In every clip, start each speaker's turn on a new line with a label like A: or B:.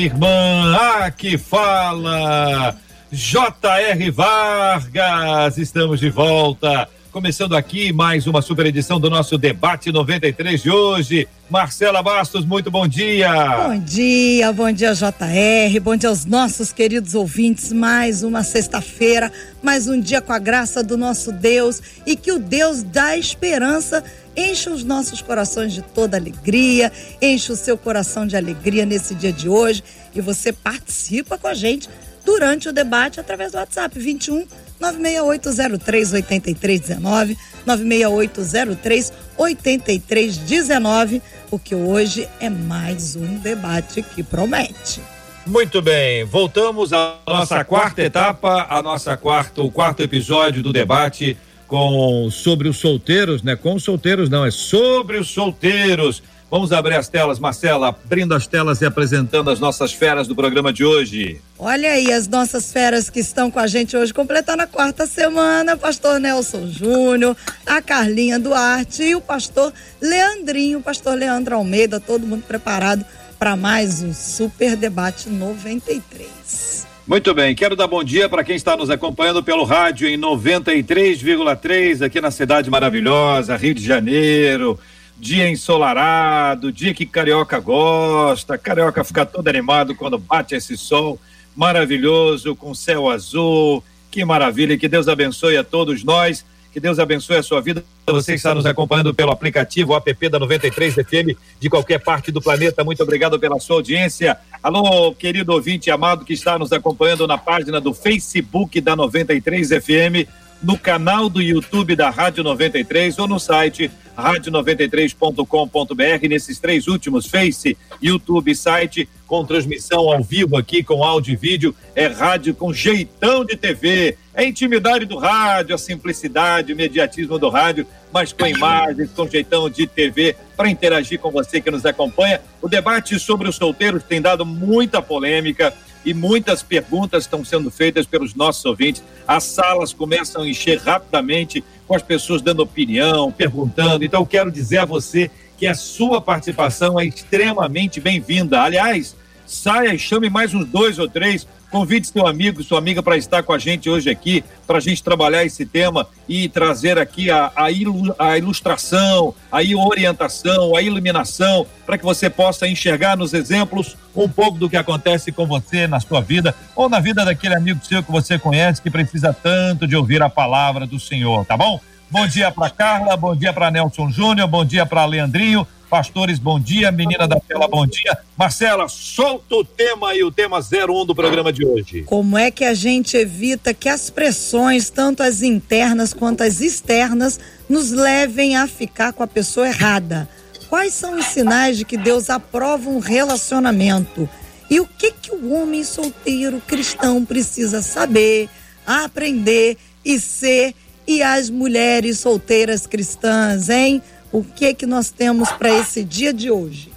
A: irmã! Aqui fala J.R. Vargas! Estamos de volta Começando aqui mais uma super edição do nosso debate 93 de hoje. Marcela Bastos, muito bom dia.
B: Bom dia, bom dia JR, bom dia aos nossos queridos ouvintes. Mais uma sexta-feira, mais um dia com a graça do nosso Deus e que o Deus da esperança enche os nossos corações de toda alegria, enche o seu coração de alegria nesse dia de hoje e você participa com a gente durante o debate através do WhatsApp 21 968038319, 968038319, porque hoje é mais um debate que promete.
A: Muito bem, voltamos à nossa quarta etapa, a nossa quarta, o quarto episódio do debate com sobre os solteiros, né? Com os solteiros não, é sobre os solteiros. Vamos abrir as telas, Marcela, abrindo as telas e apresentando as nossas feras do programa de hoje.
B: Olha aí as nossas feras que estão com a gente hoje, completando a quarta semana, pastor Nelson Júnior, a Carlinha Duarte e o pastor Leandrinho, pastor Leandro Almeida, todo mundo preparado para mais um super debate 93.
A: Muito bem, quero dar bom dia para quem está nos acompanhando pelo rádio em 93,3 aqui na cidade maravilhosa, Rio de Janeiro dia ensolarado, dia que carioca gosta, carioca fica todo animado quando bate esse sol maravilhoso, com céu azul, que maravilha, que Deus abençoe a todos nós, que Deus abençoe a sua vida. Você está nos acompanhando pelo aplicativo app da 93 FM de qualquer parte do planeta. Muito obrigado pela sua audiência. Alô, querido ouvinte amado que está nos acompanhando na página do Facebook da 93 FM no canal do YouTube da Rádio 93 ou no site rádio93.com.br, nesses três últimos, Face, YouTube site, com transmissão ao vivo aqui, com áudio e vídeo, é rádio com jeitão de TV, é intimidade do rádio, a simplicidade, o mediatismo do rádio, mas com imagens, com jeitão de TV, para interagir com você que nos acompanha. O debate sobre os solteiros tem dado muita polêmica, e muitas perguntas estão sendo feitas pelos nossos ouvintes. As salas começam a encher rapidamente com as pessoas dando opinião, perguntando. Então, quero dizer a você que a sua participação é extremamente bem-vinda. Aliás, saia e chame mais uns dois ou três Convide seu amigo, sua amiga para estar com a gente hoje aqui, para a gente trabalhar esse tema e trazer aqui a, a, ilu, a ilustração, a orientação, a iluminação, para que você possa enxergar nos exemplos um pouco do que acontece com você na sua vida ou na vida daquele amigo seu que você conhece que precisa tanto de ouvir a palavra do Senhor, tá bom? Bom dia para Carla, bom dia para Nelson Júnior, bom dia para Leandrinho, Pastores, bom dia. Menina da tela, bom dia. Marcela, solta o tema aí, o tema 01 do programa de hoje.
B: Como é que a gente evita que as pressões, tanto as internas quanto as externas, nos levem a ficar com a pessoa errada? Quais são os sinais de que Deus aprova um relacionamento? E o que que o homem solteiro cristão precisa saber, aprender e ser? E as mulheres solteiras cristãs, hein? O que que nós temos para esse dia de hoje?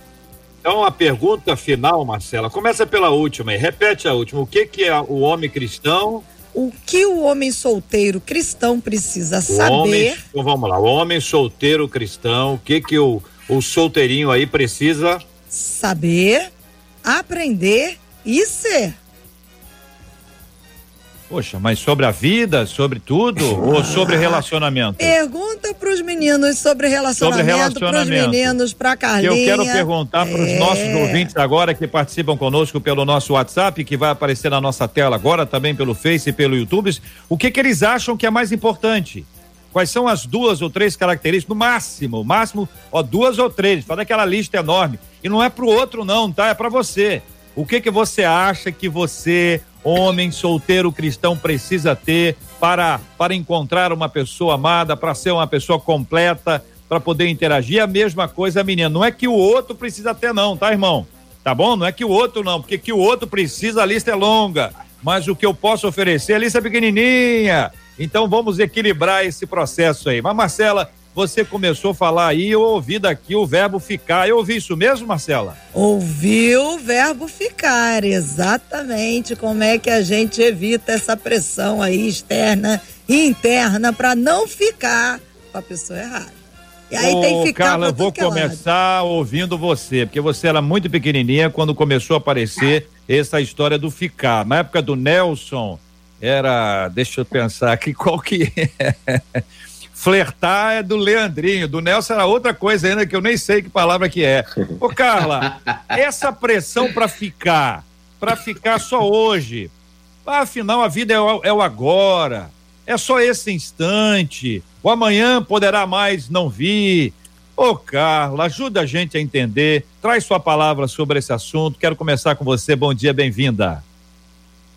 A: Então a pergunta final, Marcela, começa pela última e repete a última. O que que é o homem cristão?
B: O que o homem solteiro cristão precisa saber?
A: Homem, então vamos lá, o homem solteiro cristão, o que que o, o solteirinho aí precisa
B: saber, aprender e ser.
A: Poxa, mas sobre a vida, sobre tudo ou sobre relacionamento?
B: Pergunta para os meninos sobre relacionamento, sobre relacionamento. para os meninos, para Carlinha.
A: Eu quero perguntar para os é... nossos ouvintes agora que participam conosco pelo nosso WhatsApp, que vai aparecer na nossa tela agora, também pelo Face e pelo YouTube, o que que eles acham que é mais importante? Quais são as duas ou três características, no máximo, máximo, ó, duas ou três, faz aquela lista enorme. E não é para o outro não, tá? É para você. O que que você acha que você homem solteiro cristão precisa ter para, para encontrar uma pessoa amada, para ser uma pessoa completa, para poder interagir. A mesma coisa, menina. Não é que o outro precisa ter, não, tá, irmão? tá bom? Não é que o outro não, porque que o outro precisa, a lista é longa. Mas o que eu posso oferecer, a lista é pequenininha. Então vamos equilibrar esse processo aí. Mas Marcela, você começou a falar aí, eu ouvi daqui o verbo ficar. Eu ouvi isso mesmo, Marcela?
B: Ouviu o verbo ficar, exatamente. Como é que a gente evita essa pressão aí externa e interna para não ficar com a pessoa errada.
A: E aí Ô, tem que ficar Carla, vou é começar lado. ouvindo você, porque você era muito pequenininha quando começou a aparecer essa história do ficar. Na época do Nelson, era, deixa eu pensar aqui, qual que é? Flertar é do Leandrinho, do Nelson era outra coisa ainda que eu nem sei que palavra que é. Ô Carla, essa pressão para ficar, para ficar só hoje, afinal a vida é o, é o agora, é só esse instante, o amanhã poderá mais não vir. Ô Carla, ajuda a gente a entender, traz sua palavra sobre esse assunto, quero começar com você, bom dia, bem-vinda.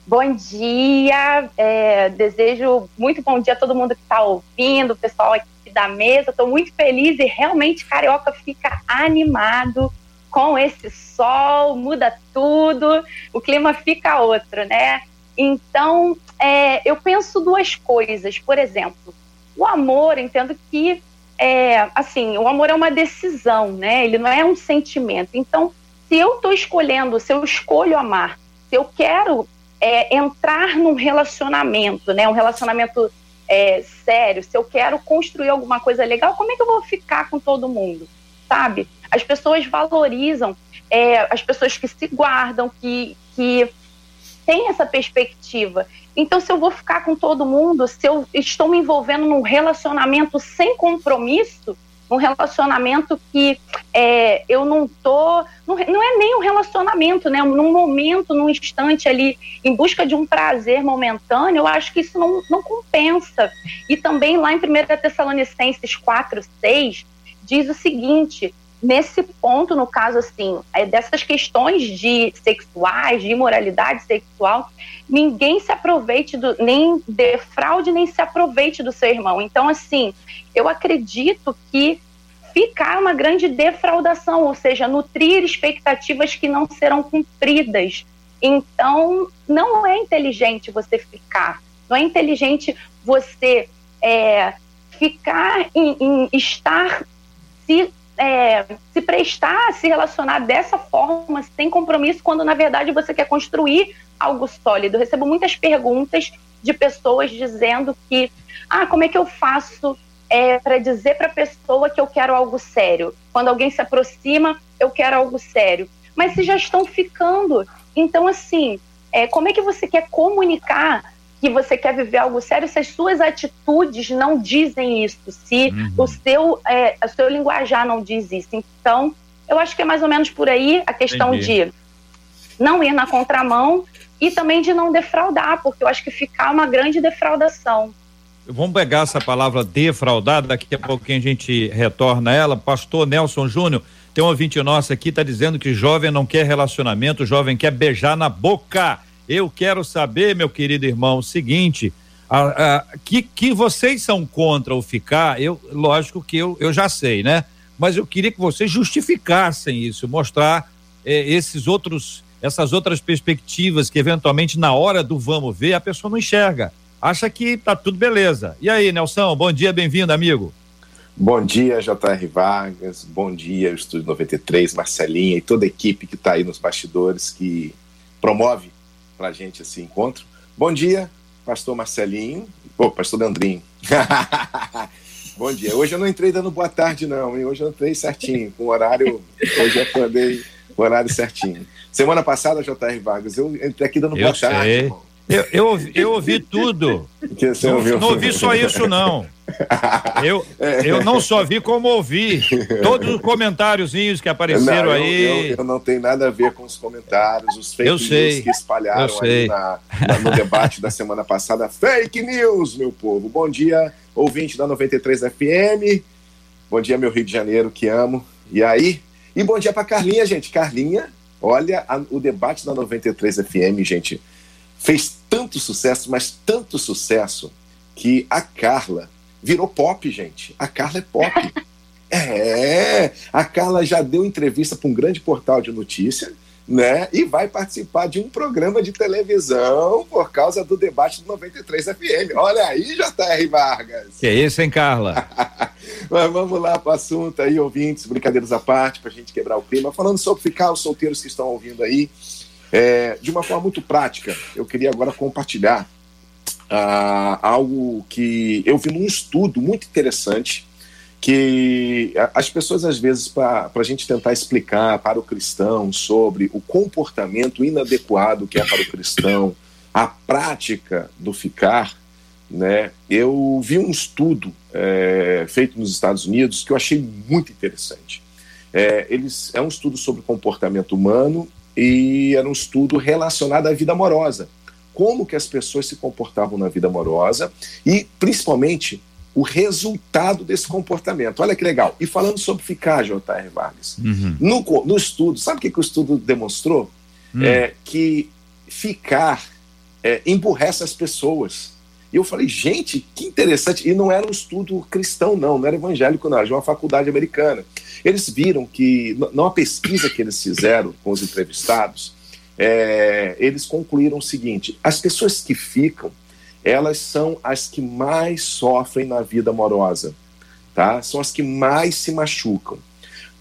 C: Bom dia, é, desejo muito bom dia a todo mundo que está ouvindo, o pessoal aqui da mesa. Estou muito feliz e realmente Carioca fica animado com esse sol, muda tudo, o clima fica outro, né? Então, é, eu penso duas coisas. Por exemplo, o amor, entendo que, é, assim, o amor é uma decisão, né? Ele não é um sentimento. Então, se eu estou escolhendo, se eu escolho amar, se eu quero é, entrar num relacionamento, né? Um relacionamento é, sério, se eu quero construir alguma coisa legal, como é que eu vou ficar com todo mundo, sabe? As pessoas valorizam é, as pessoas que se guardam, que, que têm essa perspectiva. Então, se eu vou ficar com todo mundo, se eu estou me envolvendo num relacionamento sem compromisso, um relacionamento que é, eu não tô. Não, não, é nem um relacionamento, né? Num momento, num instante ali, em busca de um prazer momentâneo, eu acho que isso não, não compensa. E também lá em 1 Tessalonicenses 4, 6, diz o seguinte: nesse ponto, no caso assim, é dessas questões de sexuais, de imoralidade sexual, ninguém se aproveite do, nem defraude, nem se aproveite do seu irmão. Então, assim, eu acredito que ficar uma grande defraudação, ou seja, nutrir expectativas que não serão cumpridas. Então, não é inteligente você ficar, não é inteligente você é, ficar em, em estar se é, se prestar, se relacionar dessa forma, sem compromisso, quando na verdade você quer construir algo sólido. Eu recebo muitas perguntas de pessoas dizendo que, ah, como é que eu faço é, para dizer para a pessoa que eu quero algo sério? Quando alguém se aproxima, eu quero algo sério. Mas se já estão ficando, então assim, é, como é que você quer comunicar que você quer viver algo sério se as suas atitudes não dizem isso, se uhum. o, seu, é, o seu linguajar não diz isso. Então, eu acho que é mais ou menos por aí a questão Entendi. de não ir na contramão e também de não defraudar, porque eu acho que ficar uma grande defraudação.
A: Vamos pegar essa palavra defraudar, daqui a pouquinho a gente retorna ela. Pastor Nelson Júnior, tem um ouvinte nosso aqui, está dizendo que jovem não quer relacionamento, jovem quer beijar na boca. Eu quero saber, meu querido irmão, o seguinte: a, a, que, que vocês são contra o ficar, eu, lógico que eu, eu já sei, né? Mas eu queria que vocês justificassem isso, mostrar eh, esses outros, essas outras perspectivas que eventualmente na hora do vamos ver a pessoa não enxerga. Acha que tá tudo beleza. E aí, Nelson, bom dia, bem-vindo, amigo.
D: Bom dia, J.R. Vargas, bom dia, Estúdio 93, Marcelinha e toda a equipe que está aí nos bastidores que promove para a gente esse encontro. Bom dia, pastor Marcelinho, oh, pastor Leandrinho. Bom dia. Hoje eu não entrei dando boa tarde, não, hein? Hoje eu entrei certinho, com o horário. Hoje eu acordei o horário certinho. Semana passada, J.R. Vargas, eu entrei aqui dando eu boa sei. tarde. Irmão.
A: Eu, eu, ouvi, eu ouvi tudo. Não, não, ouvi só isso, não. Eu, eu não só vi como ouvi. Todos os comentáriozinhos que apareceram
D: não,
A: aí.
D: Eu, eu, eu, não tenho nada a ver com os comentários, os fake news que espalharam aí na, na, no debate da semana passada. Fake news, meu povo. Bom dia, ouvinte da 93 FM. Bom dia, meu Rio de Janeiro, que amo. E aí? E bom dia para Carlinha, gente. Carlinha, olha a, o debate da 93 FM, gente fez tanto sucesso, mas tanto sucesso, que a Carla virou pop, gente. A Carla é pop. é, a Carla já deu entrevista para um grande portal de notícia, né? E vai participar de um programa de televisão por causa do debate do 93 FM. Olha aí, J.R. Vargas.
A: Que é isso, hein, Carla?
D: Mas vamos lá para o assunto aí, ouvintes, brincadeiras à parte, para a gente quebrar o clima. Falando sobre ficar, os solteiros que estão ouvindo aí, é, de uma forma muito prática, eu queria agora compartilhar uh, algo que eu vi num estudo muito interessante que as pessoas, às vezes, para a gente tentar explicar para o cristão sobre o comportamento inadequado que é para o cristão, a prática do ficar, né? Eu vi um estudo é, feito nos Estados Unidos que eu achei muito interessante. É, eles, é um estudo sobre comportamento humano e era um estudo relacionado à vida amorosa. Como que as pessoas se comportavam na vida amorosa e, principalmente, o resultado desse comportamento. Olha que legal. E falando sobre ficar, J.R. Vargas, uhum. no, no estudo, sabe o que, que o estudo demonstrou? Uhum. É que ficar é, emburrece as pessoas. E eu falei, gente, que interessante. E não era um estudo cristão, não, não era evangélico, não, era de uma faculdade americana. Eles viram que, numa pesquisa que eles fizeram com os entrevistados, é, eles concluíram o seguinte: as pessoas que ficam elas são as que mais sofrem na vida amorosa, tá? São as que mais se machucam.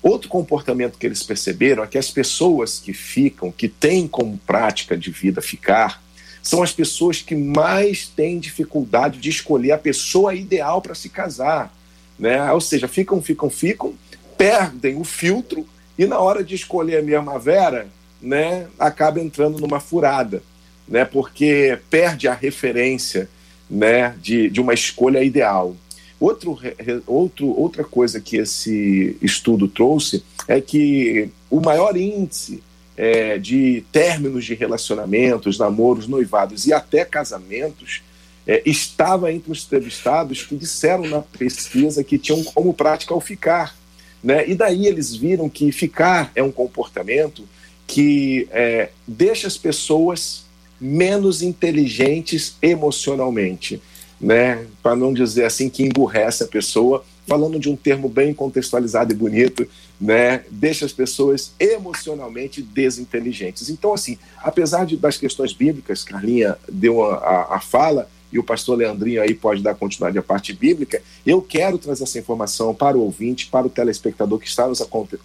D: Outro comportamento que eles perceberam é que as pessoas que ficam, que têm como prática de vida ficar, são as pessoas que mais têm dificuldade de escolher a pessoa ideal para se casar, né? Ou seja, ficam, ficam, ficam, perdem o filtro e na hora de escolher a mesma Vera, né, acaba entrando numa furada né, porque perde a referência né, de, de uma escolha ideal. Outro, outro, outra coisa que esse estudo trouxe é que o maior índice é, de términos de relacionamentos, namoros, noivados e até casamentos é, estava entre os entrevistados que disseram na pesquisa que tinham como prática o ficar. Né? E daí eles viram que ficar é um comportamento que é, deixa as pessoas menos inteligentes emocionalmente, né? Para não dizer assim que emburrece a pessoa, falando de um termo bem contextualizado e bonito, né? Deixa as pessoas emocionalmente desinteligentes. Então, assim, apesar de, das questões bíblicas, Carlinha deu a, a, a fala, e o pastor Leandrinho aí pode dar continuidade à parte bíblica, eu quero trazer essa informação para o ouvinte, para o telespectador que está nos,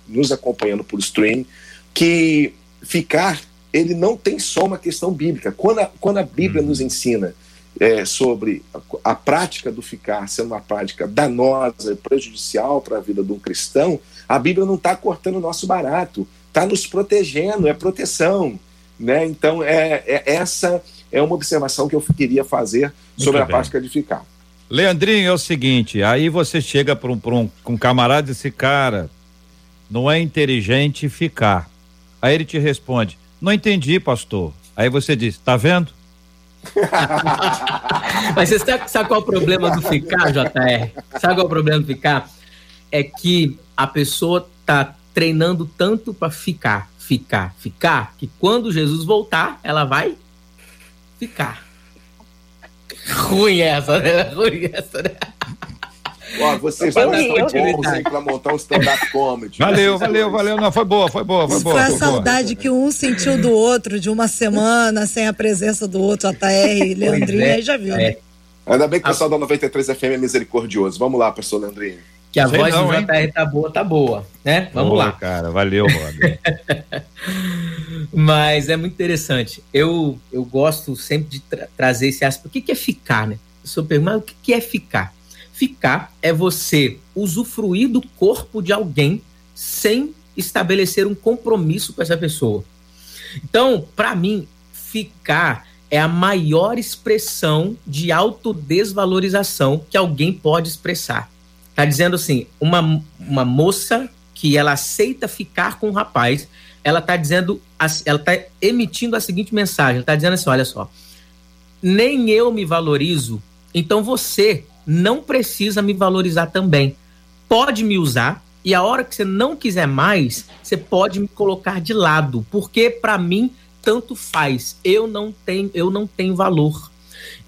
D: nos acompanhando por stream, que ficar ele não tem só uma questão bíblica. Quando a, quando a Bíblia uhum. nos ensina é, sobre a, a, prática do ficar sendo uma prática danosa e prejudicial para a vida de um cristão, a Bíblia não está cortando o nosso barato, está nos protegendo, é proteção. Né? Então, é, é, essa é uma observação que eu queria fazer sobre a prática de ficar.
A: Leandrinho, é o seguinte, aí você chega para um, um, um camarada e diz, cara, não é inteligente ficar. Aí ele te responde, não entendi, pastor. Aí você diz, tá vendo?
E: Mas você sabe, sabe qual é o problema do ficar, JR? Sabe qual é o problema do ficar? É que a pessoa tá treinando tanto para ficar, ficar, ficar, que quando Jesus voltar, ela vai ficar. Ruim essa, né? Ruim essa, né?
D: Ó, vocês dois estão bons aí pra montar um stand-up comedy.
A: Valeu, valeu, valeu. Não, foi boa, foi boa, foi boa.
B: Foi a saudade boa. que um sentiu do outro de uma semana sem a presença do outro, JR e Leandrinho, é, aí já viu, né? é.
D: Ainda bem que o pessoal da 93 FM é misericordioso. Vamos lá, professor Leandrinho.
E: Que a Sei voz não, do JR hein? tá boa, tá boa, né? Vamos boa, lá.
A: cara, valeu.
E: Mas é muito interessante. Eu, eu gosto sempre de tra trazer esse aspecto. O que, que é ficar, né? O senhor pergunta, o que, que é ficar? Ficar é você usufruir do corpo de alguém sem estabelecer um compromisso com essa pessoa. Então, para mim, ficar é a maior expressão de autodesvalorização que alguém pode expressar. Tá dizendo assim, uma, uma moça que ela aceita ficar com um rapaz, ela tá dizendo, ela tá emitindo a seguinte mensagem, ela tá dizendo assim, olha só, nem eu me valorizo, então você não precisa me valorizar também. Pode me usar e a hora que você não quiser mais, você pode me colocar de lado, porque para mim tanto faz. Eu não tenho, eu não tenho valor.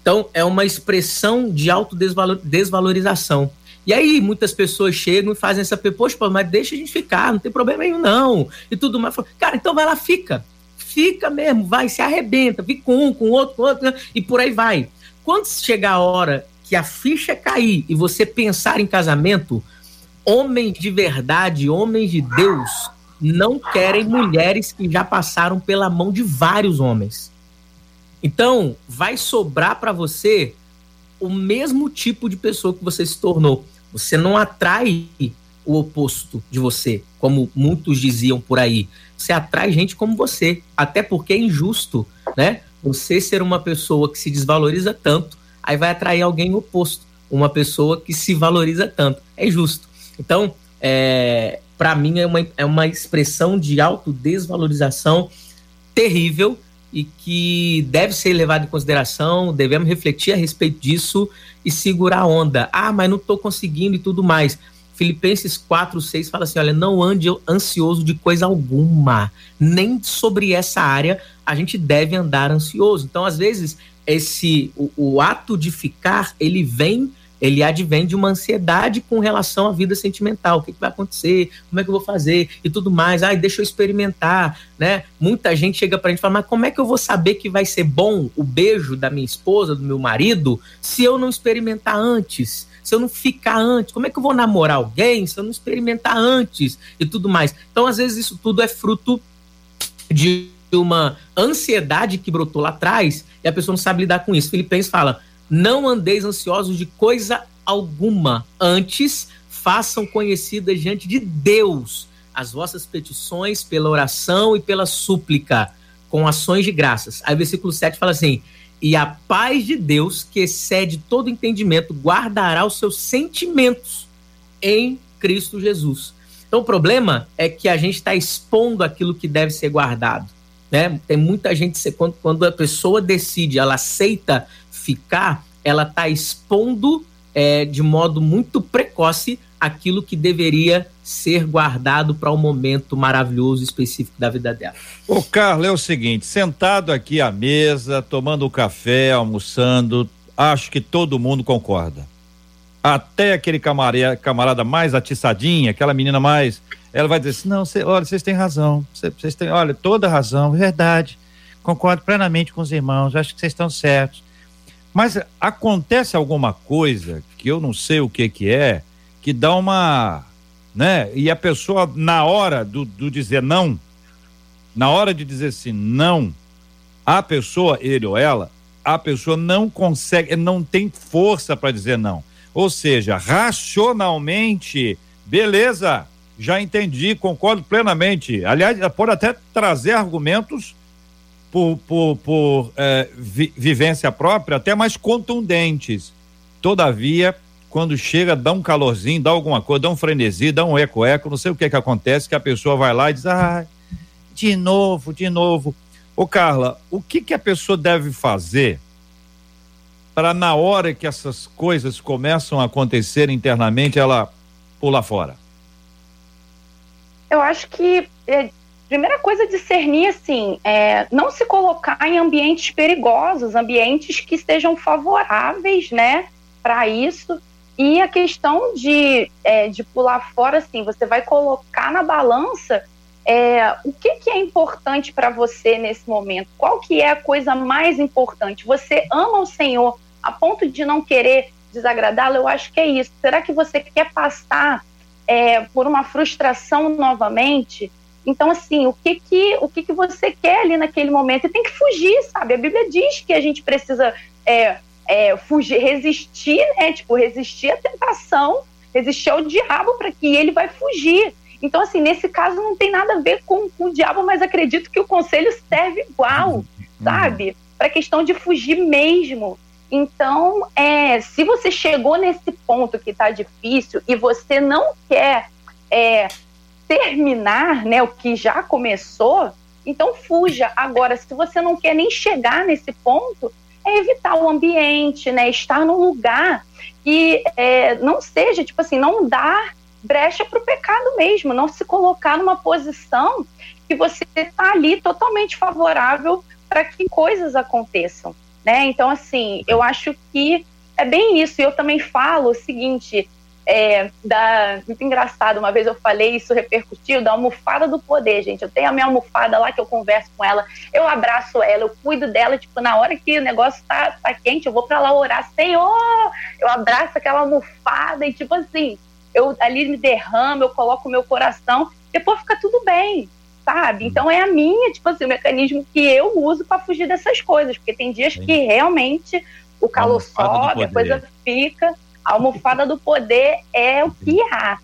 E: Então é uma expressão de autodesvalorização. E aí muitas pessoas chegam e fazem essa, poxa, mas deixa a gente ficar, não tem problema nenhum não, e tudo mais. Cara, então vai lá, fica. Fica mesmo, vai, se arrebenta, fica com um, com outro, com outro, né? e por aí vai. Quando chegar a hora que a ficha cair e você pensar em casamento, homens de verdade, homens de Deus, não querem mulheres que já passaram pela mão de vários homens. Então, vai sobrar para você o mesmo tipo de pessoa que você se tornou. Você não atrai o oposto de você, como muitos diziam por aí. Você atrai gente como você, até porque é injusto, né? Você ser uma pessoa que se desvaloriza tanto, aí vai atrair alguém oposto, uma pessoa que se valoriza tanto. É justo. Então, é, para mim é uma, é uma expressão de autodesvalorização terrível e que deve ser levado em consideração, devemos refletir a respeito disso e segurar a onda. Ah, mas não estou conseguindo e tudo mais. Filipenses 4, 6 fala assim: olha, não ande ansioso de coisa alguma, nem sobre essa área a gente deve andar ansioso. Então, às vezes, esse o, o ato de ficar, ele vem ele advém de uma ansiedade com relação à vida sentimental. O que, que, vai acontecer? Como é que eu vou fazer? E tudo mais. Ai, deixa eu experimentar, né? Muita gente chega pra gente e fala, mas como é que eu vou saber que vai ser bom o beijo da minha esposa, do meu marido, se eu não experimentar antes? Se eu não ficar antes? Como é que eu vou namorar alguém se eu não experimentar antes? E tudo mais. Então, às vezes, isso tudo é fruto de uma ansiedade que brotou lá atrás e a pessoa não sabe lidar com isso. Filipenses fala não andeis ansiosos de coisa alguma, antes façam conhecidas diante de Deus as vossas petições pela oração e pela súplica, com ações de graças. Aí o versículo 7 fala assim: E a paz de Deus, que excede todo entendimento, guardará os seus sentimentos em Cristo Jesus. Então o problema é que a gente está expondo aquilo que deve ser guardado. Né? Tem muita gente, quando, quando a pessoa decide, ela aceita ficar, ela está expondo é, de modo muito precoce aquilo que deveria ser guardado para um momento maravilhoso específico da vida dela.
A: O Carlos é o seguinte, sentado aqui à mesa, tomando um café, almoçando, acho que todo mundo concorda. Até aquele camarada, mais atiçadinha, aquela menina mais, ela vai dizer assim, não, cê, olha, vocês têm razão, vocês têm, olha, toda razão, verdade, concordo plenamente com os irmãos, acho que vocês estão certos. Mas acontece alguma coisa que eu não sei o que que é, que dá uma, né? E a pessoa na hora do, do dizer não, na hora de dizer assim não, a pessoa, ele ou ela, a pessoa não consegue, não tem força para dizer não. Ou seja, racionalmente, beleza, já entendi, concordo plenamente. Aliás, pode até trazer argumentos por, por, por é, vi, vivência própria, até mais contundentes. Todavia, quando chega, dá um calorzinho, dá alguma coisa, dá um frenesi, dá um eco-eco, não sei o que que acontece, que a pessoa vai lá e diz, ah, de novo, de novo. Ô Carla, o que que a pessoa deve fazer para na hora que essas coisas começam a acontecer internamente, ela pular fora?
C: Eu acho que é, Primeira coisa, discernir, assim, é, não se colocar em ambientes perigosos, ambientes que sejam favoráveis, né, para isso. E a questão de, é, de pular fora, assim, você vai colocar na balança é, o que, que é importante para você nesse momento? Qual que é a coisa mais importante? Você ama o Senhor a ponto de não querer desagradá-lo? Eu acho que é isso. Será que você quer passar é, por uma frustração novamente? Então, assim, o que que, o que que você quer ali naquele momento? Você tem que fugir, sabe? A Bíblia diz que a gente precisa é, é, fugir, resistir, né? Tipo, resistir à tentação, resistir ao diabo para que ele vai fugir. Então, assim, nesse caso não tem nada a ver com, com o diabo, mas acredito que o conselho serve igual, uhum. sabe? Para a questão de fugir mesmo. Então, é, se você chegou nesse ponto que está difícil e você não quer é, terminar né, o que já começou, então fuja. Agora, se você não quer nem chegar nesse ponto, é evitar o ambiente, né? Estar num lugar que é, não seja, tipo assim, não dar brecha para o pecado mesmo, não se colocar numa posição que você está ali totalmente favorável para que coisas aconteçam, né? Então, assim, eu acho que é bem isso. E eu também falo o seguinte: é, da, muito engraçado, uma vez eu falei, isso repercutiu, da almofada do poder, gente. Eu tenho a minha almofada lá que eu converso com ela, eu abraço ela, eu cuido dela, tipo, na hora que o negócio tá, tá quente, eu vou para lá orar, Senhor! Eu abraço aquela almofada e, tipo assim, eu ali me derramo, eu coloco o meu coração, depois fica tudo bem, sabe? Então é a minha, tipo assim, o mecanismo que eu uso para fugir dessas coisas, porque tem dias Sim. que realmente o calor sobe, a coisa fica. A almofada do poder é o que há.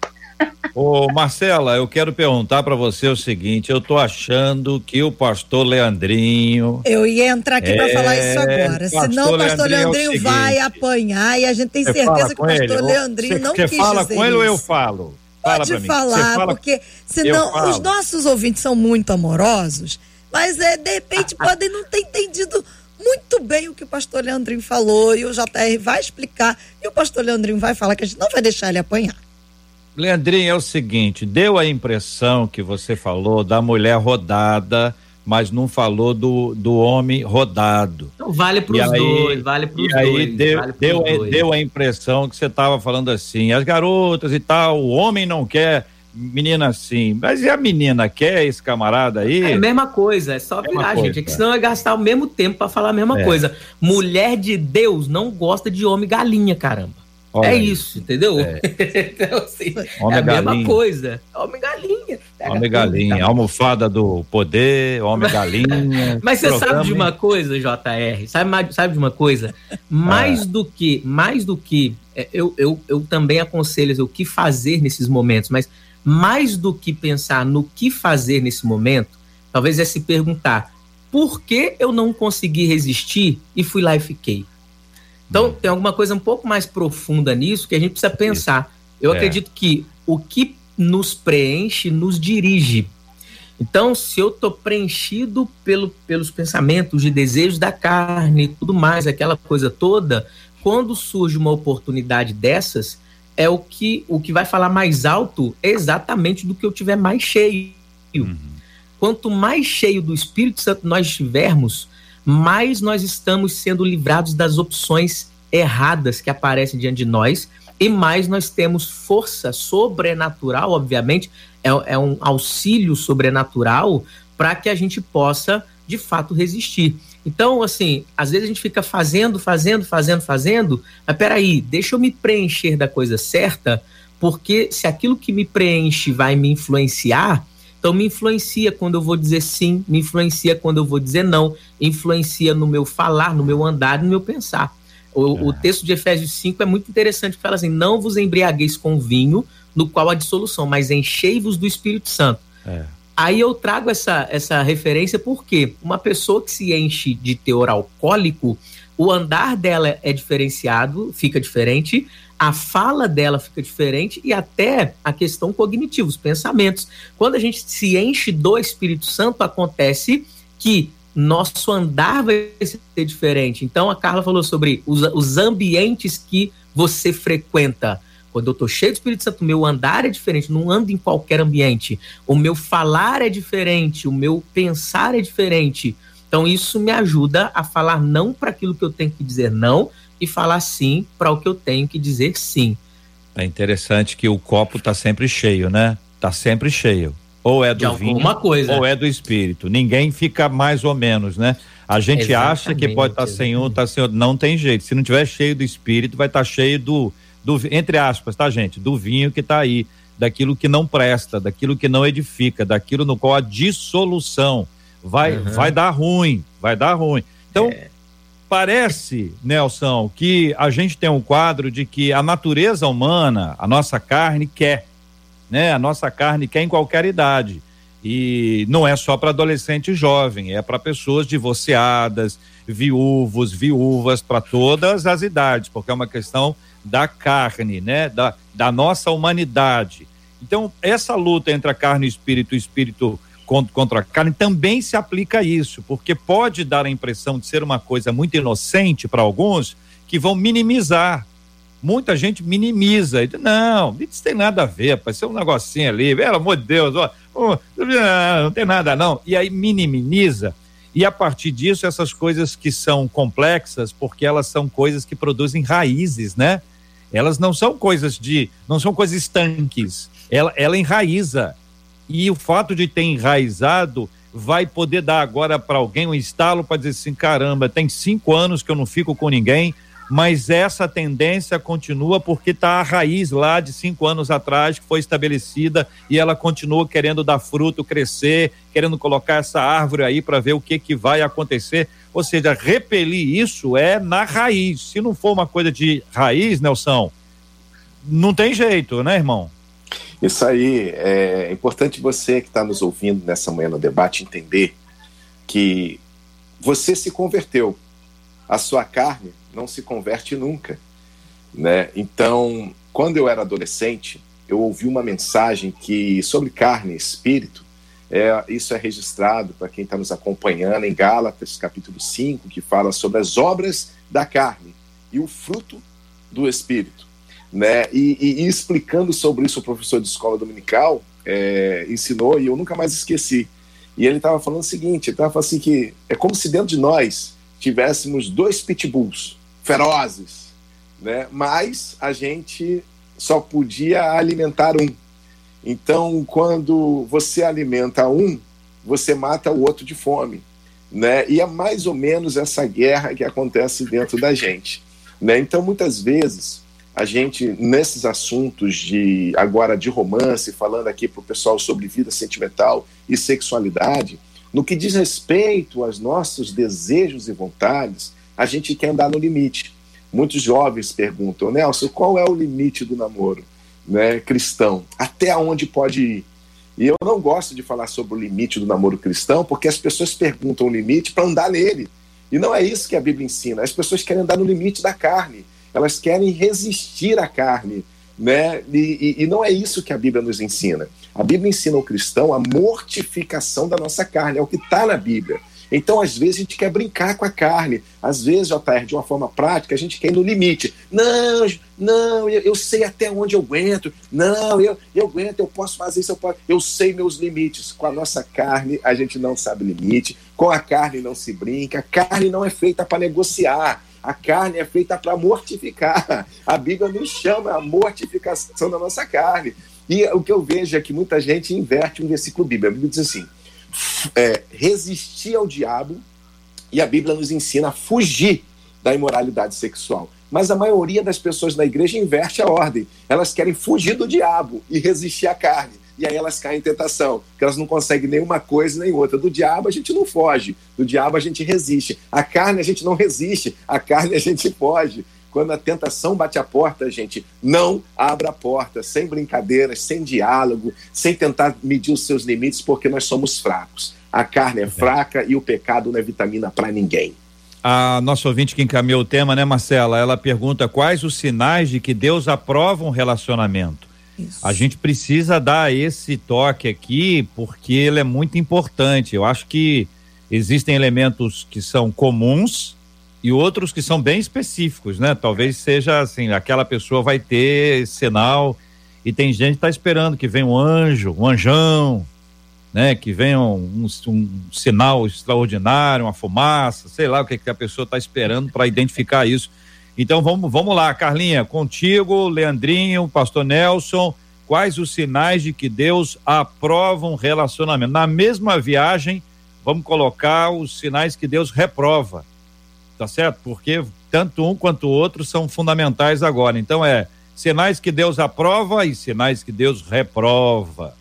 A: Ô Marcela, eu quero perguntar para você o seguinte: eu tô achando que o pastor Leandrinho.
B: Eu ia entrar aqui é, para falar isso agora. Senão o pastor Leandrinho, Leandrinho é o vai apanhar e a gente tem certeza que o pastor ele, Leandrinho não quis
A: fala
B: dizer
A: com ele
B: isso.
A: ou eu falo? Fala
B: Pode falar, fala, porque senão os nossos ouvintes são muito amorosos, mas é, de repente podem não ter entendido muito bem o que o pastor Leandrinho falou e o JR vai explicar e o pastor Leandrinho vai falar que a gente não vai deixar ele apanhar.
A: Leandrinho, é o seguinte, deu a impressão que você falou da mulher rodada, mas não falou do, do homem rodado.
E: Então vale para os dois, vale para os dois.
A: Aí deu,
E: vale
A: deu, dois. deu a impressão que você estava falando assim, as garotas e tal, o homem não quer menina assim, mas e a menina quer esse camarada aí?
E: É a mesma coisa, é só virar, gente. É que senão é gastar o mesmo tempo para falar a mesma é. coisa. Mulher de Deus não gosta de homem galinha, caramba. Olha é aí. isso, entendeu? É. então, assim, homem é a galinha. mesma coisa. Homem galinha.
A: Homem galinha, almofada do poder, homem galinha.
E: Mas você programa. sabe de uma coisa, JR? Sabe, sabe de uma coisa? Mais é. do que, mais do que, é, eu, eu, eu também aconselho o que fazer nesses momentos, mas mais do que pensar no que fazer nesse momento, talvez é se perguntar por que eu não consegui resistir e fui lá e fiquei. Então, tem alguma coisa um pouco mais profunda nisso que a gente precisa pensar. Eu é. acredito que o que nos preenche nos dirige. Então, se eu estou preenchido pelo, pelos pensamentos de desejos da carne e tudo mais, aquela coisa toda, quando surge uma oportunidade dessas, é o que o que vai falar mais alto exatamente do que eu tiver mais cheio. Uhum. Quanto mais cheio do Espírito Santo nós estivermos, mais nós estamos sendo livrados das opções erradas que aparecem diante de nós e mais nós temos força sobrenatural, obviamente, é, é um auxílio sobrenatural para que a gente possa de fato resistir. Então, assim, às vezes a gente fica fazendo, fazendo, fazendo, fazendo, mas peraí, deixa eu me preencher da coisa certa, porque se aquilo que me preenche vai me influenciar, então me influencia quando eu vou dizer sim, me influencia quando eu vou dizer não, influencia no meu falar, no meu andar, no meu pensar. O, é. o texto de Efésios 5 é muito interessante, fala assim: não vos embriagueis com vinho, no qual há dissolução, mas enchei-vos do Espírito Santo. É. Aí eu trago essa, essa referência porque uma pessoa que se enche de teor alcoólico, o andar dela é diferenciado, fica diferente, a fala dela fica diferente e até a questão cognitiva, os pensamentos. Quando a gente se enche do Espírito Santo, acontece que nosso andar vai ser diferente. Então a Carla falou sobre os, os ambientes que você frequenta. Quando eu estou cheio do Espírito Santo, meu andar é diferente, não ando em qualquer ambiente. O meu falar é diferente, o meu pensar é diferente. Então, isso me ajuda a falar não para aquilo que eu tenho que dizer não e falar sim para o que eu tenho que dizer sim.
A: É interessante que o copo está sempre cheio, né? Está sempre cheio. Ou é do vinho,
E: coisa.
A: ou é do espírito. Ninguém fica mais ou menos, né? A gente exatamente, acha que pode estar tá sem um, tá sem outro. Não tem jeito. Se não tiver cheio do espírito, vai estar tá cheio do do, entre aspas, tá, gente? Do vinho que está aí, daquilo que não presta, daquilo que não edifica, daquilo no qual a dissolução vai, uhum. vai dar ruim, vai dar ruim. Então, é. Parece, Nelson, que a gente tem um quadro de que a natureza humana, a nossa carne quer, né? A nossa carne quer em qualquer idade. E não é só para adolescente e jovem, é para pessoas divorciadas, viúvos, viúvas, para todas as idades, porque é uma questão da carne, né? Da, da nossa humanidade. Então, essa luta entre a carne e o espírito, o espírito contra, a carne, também se aplica isso, porque pode dar a impressão de ser uma coisa muito inocente para alguns que vão minimizar. Muita gente minimiza. E diz, não, isso tem nada a ver, pode ser um negocinho ali, pelo amor de Deus, ó, oh, não tem nada não. E aí minimiza. E a partir disso, essas coisas que são complexas, porque elas são coisas que produzem raízes, né? Elas não são coisas de, não são coisas estanques. Ela, ela enraiza. E o fato de ter enraizado vai poder dar agora para alguém um estalo para dizer assim: caramba, tem cinco anos que eu não fico com ninguém, mas essa tendência continua porque está a raiz lá de cinco anos atrás que foi estabelecida e ela continua querendo dar fruto, crescer, querendo colocar essa árvore aí para ver o que, que vai acontecer. Ou seja, repelir isso é na raiz. Se não for uma coisa de raiz, Nelson, não tem jeito, né, irmão?
D: Isso aí é importante você que está nos ouvindo nessa manhã no debate entender que você se converteu, a sua carne não se converte nunca, né? Então, quando eu era adolescente, eu ouvi uma mensagem que sobre carne e espírito, é, isso é registrado para quem está nos acompanhando em Gálatas, capítulo 5, que fala sobre as obras da carne e o fruto do espírito. Né? E, e, e explicando sobre isso, o professor de escola dominical é, ensinou e eu nunca mais esqueci. E ele estava falando o seguinte: ele estava assim que é como se dentro de nós tivéssemos dois pitbulls ferozes, né? Mas a gente só podia alimentar um. Então, quando você alimenta um, você mata o outro de fome, né? E é mais ou menos essa guerra que acontece dentro da gente, né? Então, muitas vezes a gente nesses assuntos de agora de romance, falando aqui para o pessoal sobre vida sentimental e sexualidade, no que diz respeito aos nossos desejos e vontades, a gente quer andar no limite. Muitos jovens perguntam, Nelson, qual é o limite do namoro né, cristão? Até onde pode ir? E eu não gosto de falar sobre o limite do namoro cristão, porque as pessoas perguntam o limite para andar nele. E não é isso que a Bíblia ensina. As pessoas querem andar no limite da carne. Elas querem resistir à carne. Né? E, e, e não é isso que a Bíblia nos ensina. A Bíblia ensina ao cristão a mortificação da nossa carne. É o que está na Bíblia. Então, às vezes, a gente quer brincar com a carne. Às vezes, JR, de uma forma prática, a gente quer ir no limite. Não, não, eu, eu sei até onde eu aguento. Não, eu, eu aguento, eu posso fazer isso, eu, posso, eu sei meus limites. Com a nossa carne, a gente não sabe limite. Com a carne não se brinca. A carne não é feita para negociar. A carne é feita para mortificar. A Bíblia nos chama a mortificação da nossa carne. E o que eu vejo é que muita gente inverte um versículo bíblico. A Bíblia diz assim: é, resistir ao diabo e a Bíblia nos ensina a fugir da imoralidade sexual. Mas a maioria das pessoas na igreja inverte a ordem. Elas querem fugir do diabo e resistir à carne. E aí elas caem em tentação, porque elas não conseguem nenhuma coisa nem outra. Do diabo a gente não foge, do diabo a gente resiste. A carne a gente não resiste, a carne a gente foge. Quando a tentação bate a porta, gente, não abra a porta, sem brincadeiras, sem diálogo, sem tentar medir os seus limites, porque nós somos fracos. A carne é fraca e o pecado não é vitamina para ninguém.
A: A nossa ouvinte que encaminhou o tema, né, Marcela? Ela pergunta quais os sinais de que Deus aprova um relacionamento. A gente precisa dar esse toque aqui porque ele é muito importante. Eu acho que existem elementos que são comuns e outros que são bem específicos, né? Talvez seja assim, aquela pessoa vai ter sinal e tem gente que está esperando que venha um anjo, um anjão, né? Que venha um, um, um sinal extraordinário, uma fumaça, sei lá o que, que a pessoa está esperando para identificar isso. Então vamos, vamos lá, Carlinha, contigo, Leandrinho, Pastor Nelson, quais os sinais de que Deus aprova um relacionamento? Na mesma viagem, vamos colocar os sinais que Deus reprova tá certo? Porque tanto um quanto o outro são fundamentais agora. Então é sinais que Deus aprova e sinais que Deus reprova.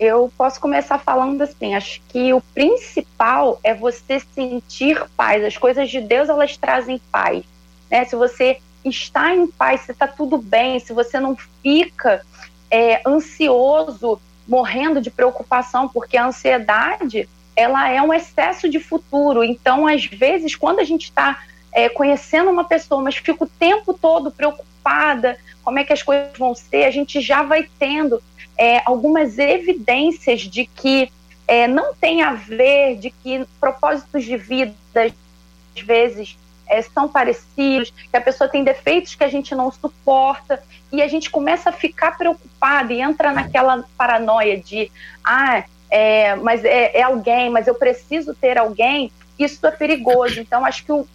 C: Eu posso começar falando assim, acho que o principal é você sentir paz. As coisas de Deus elas trazem paz, né? Se você está em paz, se está tudo bem, se você não fica é, ansioso, morrendo de preocupação, porque a ansiedade ela é um excesso de futuro. Então, às vezes, quando a gente está é, conhecendo uma pessoa, mas fica o tempo todo preocupada, como é que as coisas vão ser, a gente já vai tendo é, algumas evidências de que é, não tem a ver, de que propósitos de vida, às vezes, é, são parecidos, que a pessoa tem defeitos que a gente não suporta, e a gente começa a ficar preocupada e entra naquela paranoia de, ah, é, mas é, é, alguém, mas eu preciso ter alguém. isso é perigoso. Então, acho que um,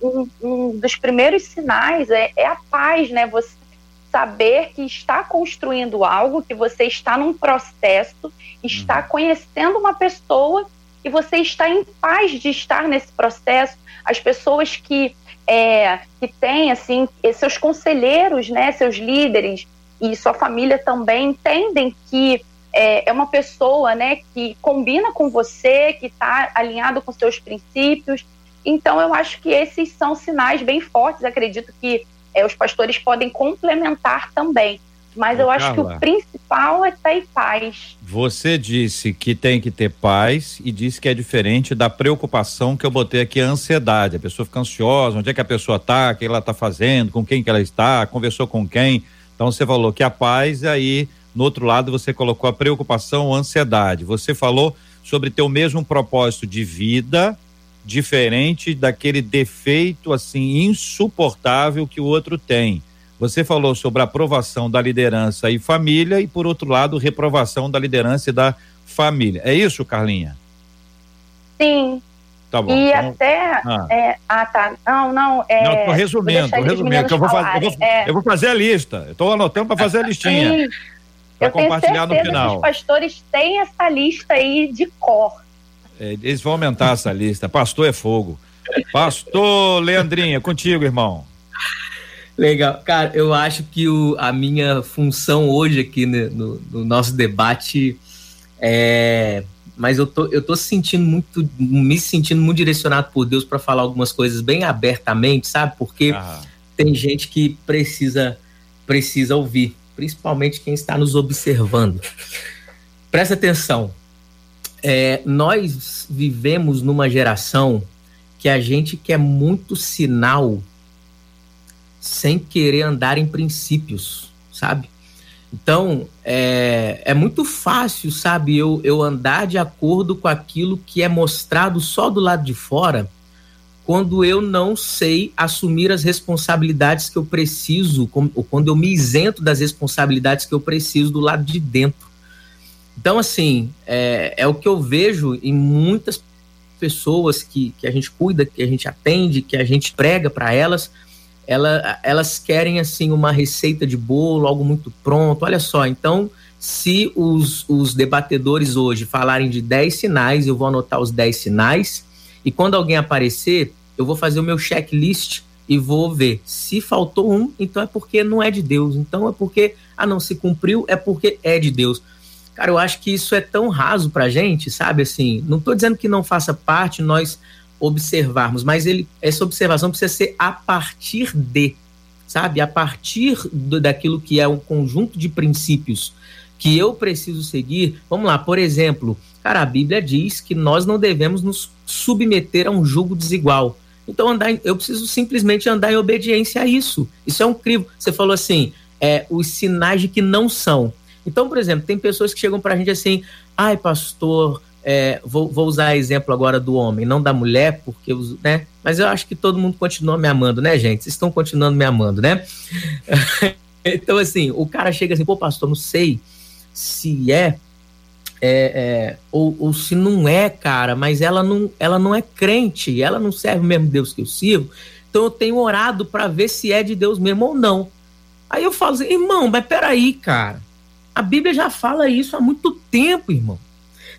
C: um dos primeiros sinais é, é, a paz, né? Você saber que está construindo algo, que você está num processo, está uhum. conhecendo uma pessoa e você está em paz de estar nesse processo. As pessoas que é, que têm assim seus conselheiros, né, seus líderes e sua família também entendem que é, é uma pessoa, né, que combina com você, que está alinhado com seus princípios. Então, eu acho que esses são sinais bem fortes. Acredito que é, os pastores podem complementar também. Mas eu acho que o principal é ter paz.
A: Você disse que tem que ter paz e disse que é diferente da preocupação que eu botei aqui, a ansiedade. A pessoa fica ansiosa, onde é que a pessoa está, o que ela está fazendo, com quem que ela está, conversou com quem. Então você falou que a paz aí no outro lado, você colocou a preocupação, a ansiedade. Você falou sobre ter o mesmo propósito de vida, diferente daquele defeito assim insuportável que o outro tem. Você falou sobre a aprovação da liderança e família e por outro lado, reprovação da liderança e da família. É isso, Carlinha?
C: Sim. Tá bom. E então, até. Ah. É, ah, tá. Não, não. É,
A: não, tô resumindo, tô resumindo. Eu vou, fazer, eu, vou, é. eu vou fazer a lista. Eu tô anotando para fazer a listinha.
C: Para compartilhar no final. Que os pastores têm essa lista aí de cor.
A: É, eles vão aumentar essa lista. Pastor é fogo. Pastor Leandrinha, contigo, irmão.
E: Legal. Cara, eu acho que o, a minha função hoje aqui no, no, no, nosso debate é. Mas eu tô, eu tô sentindo muito, me sentindo muito direcionado por Deus para falar algumas coisas bem abertamente, sabe? Porque ah. tem gente que precisa, precisa ouvir principalmente quem está nos observando. Presta atenção. É, nós vivemos numa geração que a gente quer muito sinal sem querer andar em princípios, sabe? Então, é, é muito fácil, sabe, eu, eu andar de acordo com aquilo que é mostrado só do lado de fora quando eu não sei assumir as responsabilidades que eu preciso, ou quando eu me isento das responsabilidades que eu preciso do lado de dentro. Então, assim, é, é o que eu vejo em muitas pessoas que, que a gente cuida, que a gente atende, que a gente prega para elas, ela, elas querem, assim, uma receita de bolo, algo muito pronto. Olha só, então, se os, os debatedores hoje falarem de 10 sinais, eu vou anotar os 10 sinais e quando alguém aparecer, eu vou fazer o meu checklist e vou ver. Se faltou um, então é porque não é de Deus. Então é porque, ah, não, se cumpriu, é porque é de Deus. Cara, eu acho que isso é tão raso pra gente, sabe? Assim, não tô dizendo que não faça parte nós observarmos, mas ele, essa observação precisa ser a partir de, sabe? A partir do, daquilo que é um conjunto de princípios que eu preciso seguir. Vamos lá, por exemplo, cara, a Bíblia diz que nós não devemos nos submeter a um jugo desigual. Então, andar eu preciso simplesmente andar em obediência a isso. Isso é um crivo. Você falou assim, é, os sinais de que não são. Então, por exemplo, tem pessoas que chegam para a gente assim, ai, pastor, é, vou, vou, usar exemplo agora do homem, não da mulher, porque, né? Mas eu acho que todo mundo continua me amando, né, gente? Vocês estão continuando me amando, né? então, assim, o cara chega assim, pô, pastor, não sei se é é, é, ou, ou, se não é, cara, mas ela não, ela não é crente, ela não serve o mesmo Deus que eu sirvo, então eu tenho orado para ver se é de Deus mesmo ou não. Aí eu falo assim, irmão, mas peraí, cara, a Bíblia já fala isso há muito tempo, irmão.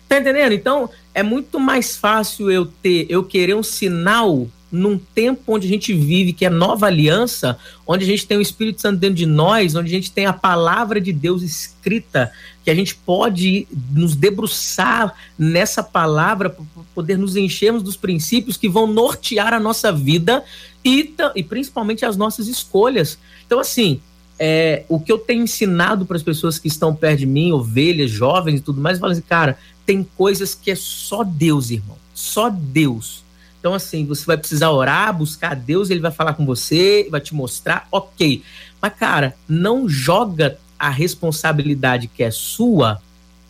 E: Tá entendendo? Então é muito mais fácil eu ter, eu querer um sinal num tempo onde a gente vive, que é nova aliança, onde a gente tem o Espírito Santo dentro de nós, onde a gente tem a palavra de Deus escrita, que a gente pode nos debruçar nessa palavra poder nos enchermos dos princípios que vão nortear a nossa vida e, e principalmente as nossas escolhas. Então, assim, é, o que eu tenho ensinado para as pessoas que estão perto de mim, ovelhas, jovens e tudo mais, falo assim, cara, tem coisas que é só Deus, irmão. Só Deus então, assim, você vai precisar orar, buscar Deus, ele vai falar com você, vai te mostrar, ok. Mas, cara, não joga a responsabilidade que é sua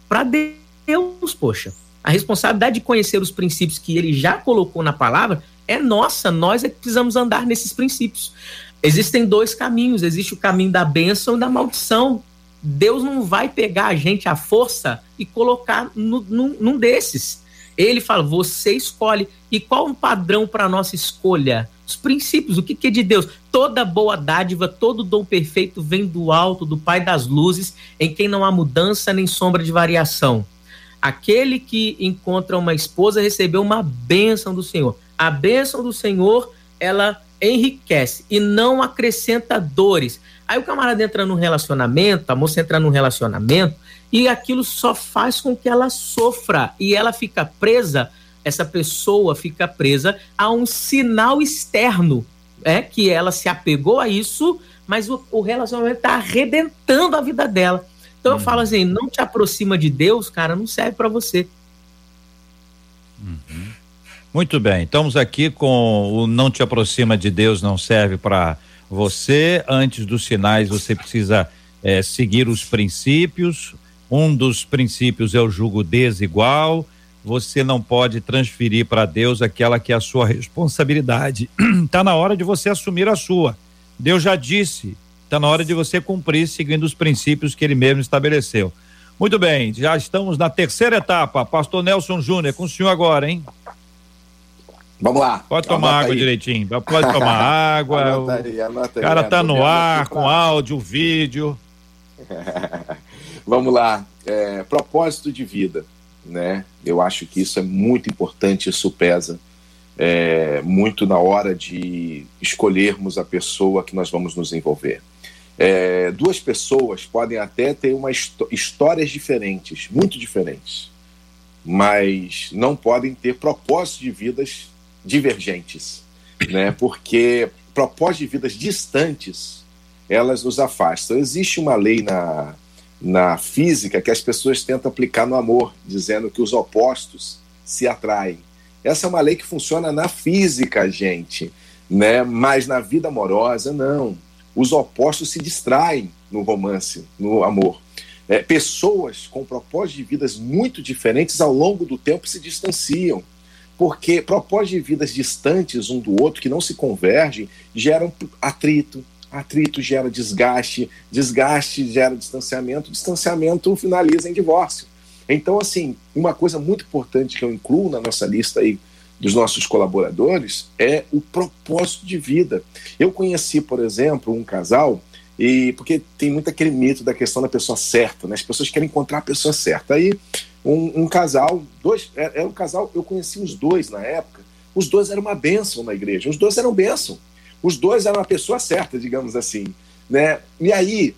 E: para Deus, poxa. A responsabilidade de conhecer os princípios que ele já colocou na palavra é nossa, nós é que precisamos andar nesses princípios. Existem dois caminhos: existe o caminho da bênção e da maldição. Deus não vai pegar a gente à força e colocar no, no, num desses. Ele fala: você escolhe. E qual o padrão para nossa escolha? Os princípios, o que, que é de Deus? Toda boa dádiva, todo dom perfeito vem do alto, do Pai das luzes, em quem não há mudança nem sombra de variação. Aquele que encontra uma esposa recebeu uma bênção do Senhor. A bênção do Senhor, ela enriquece e não acrescenta dores. Aí o camarada entra num relacionamento, a moça entra num relacionamento, e aquilo só faz com que ela sofra e ela fica presa, essa pessoa fica presa a um sinal externo, é que ela se apegou a isso, mas o, o relacionamento está arrebentando a vida dela. Então uhum. eu falo assim, não te aproxima de Deus, cara, não serve para você.
A: Uhum. Muito bem, estamos aqui com o não te aproxima de Deus, não serve para você. Antes dos sinais, você precisa é, seguir os princípios. Um dos princípios é o jugo desigual. Você não pode transferir para Deus aquela que é a sua responsabilidade. Está na hora de você assumir a sua. Deus já disse, está na hora de você cumprir seguindo os princípios que ele mesmo estabeleceu. Muito bem, já estamos na terceira etapa. Pastor Nelson Júnior, com o senhor agora, hein?
D: Vamos lá.
A: Pode tomar água aí. direitinho. Pode tomar água. anota aí, anota aí. O cara tá no ar, com áudio, vídeo.
D: Vamos lá. É, propósito de vida, né? Eu acho que isso é muito importante, isso pesa é, muito na hora de escolhermos a pessoa que nós vamos nos envolver. É, duas pessoas podem até ter uma histórias diferentes, muito diferentes, mas não podem ter propósitos de vidas divergentes, né? Porque propósitos de vidas distantes, elas nos afastam. Existe uma lei na, na física que as pessoas tentam aplicar no amor, dizendo que os opostos se atraem. Essa é uma lei que funciona na física, gente, né? Mas na vida amorosa, não. Os opostos se distraem no romance, no amor. É, pessoas com propósitos de vidas muito diferentes ao longo do tempo se distanciam porque propósitos de vidas distantes um do outro, que não se convergem, geram atrito, atrito gera desgaste, desgaste gera distanciamento, distanciamento finaliza em divórcio. Então, assim, uma coisa muito importante que eu incluo na nossa lista aí dos nossos colaboradores é o propósito de vida. Eu conheci, por exemplo, um casal e porque tem muito aquele mito da questão da pessoa certa, né? As pessoas querem encontrar a pessoa certa. Aí um, um casal, dois, era é, é um casal, eu conheci os dois na época, os dois eram uma bênção na igreja, os dois eram bênção, os dois eram a pessoa certa, digamos assim, né? E aí,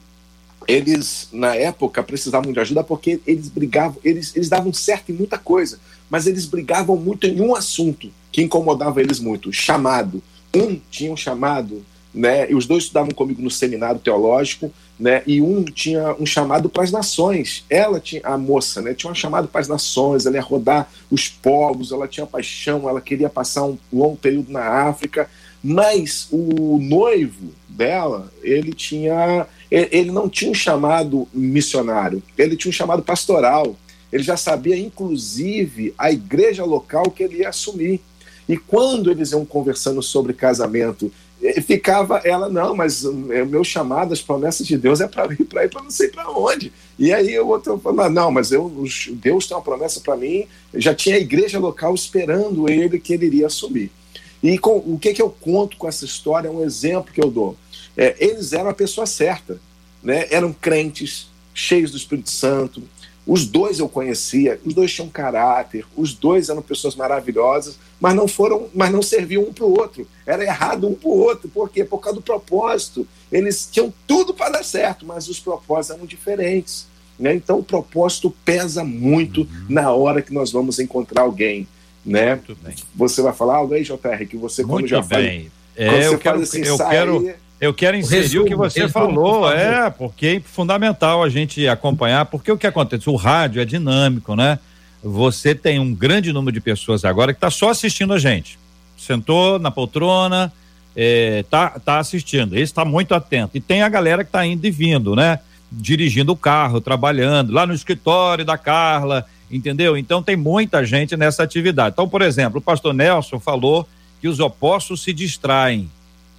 D: eles, na época, precisavam de ajuda porque eles brigavam, eles, eles davam certo em muita coisa, mas eles brigavam muito em um assunto que incomodava eles muito, chamado. Um tinha um chamado né? E os dois estudavam comigo no seminário teológico, né? E um tinha um chamado para as nações. Ela tinha a moça, né? Tinha um chamado para as nações. Ela ia rodar os povos. Ela tinha paixão. Ela queria passar um longo período na África. Mas o noivo dela, ele tinha, ele não tinha um chamado missionário. Ele tinha um chamado pastoral. Ele já sabia, inclusive, a igreja local que ele ia assumir. E quando eles iam conversando sobre casamento ficava ela, não, mas o é, meu chamado, as promessas de Deus é para ir para ir para não sei para onde. E aí o outro falou, não, mas eu, Deus tem uma promessa para mim, já tinha a igreja local esperando ele que ele iria assumir. E com, o que, que eu conto com essa história é um exemplo que eu dou. É, eles eram a pessoa certa, né? eram crentes, cheios do Espírito Santo, os dois eu conhecia, os dois tinham caráter, os dois eram pessoas maravilhosas, mas não foram, mas não serviam um para o outro. Era errado um para o outro. Por quê? Por causa do propósito. Eles tinham tudo para dar certo, mas os propósitos eram diferentes. Né? Então o propósito pesa muito uhum. na hora que nós vamos encontrar alguém. Né? Você vai falar algo aí, JR, que você,
A: muito já bem. Faz, é, eu quero, eu quero eu quero inserir o, o que você falou, é, porque é fundamental a gente acompanhar, porque o que acontece? O rádio é dinâmico, né? Você tem um grande número de pessoas agora que está só assistindo a gente. Sentou na poltrona, é, tá, tá assistindo. Esse está muito atento. E tem a galera que está indo e vindo, né? Dirigindo o carro, trabalhando, lá no escritório da Carla, entendeu? Então tem muita gente nessa atividade. Então, por exemplo, o pastor Nelson falou que os opostos se distraem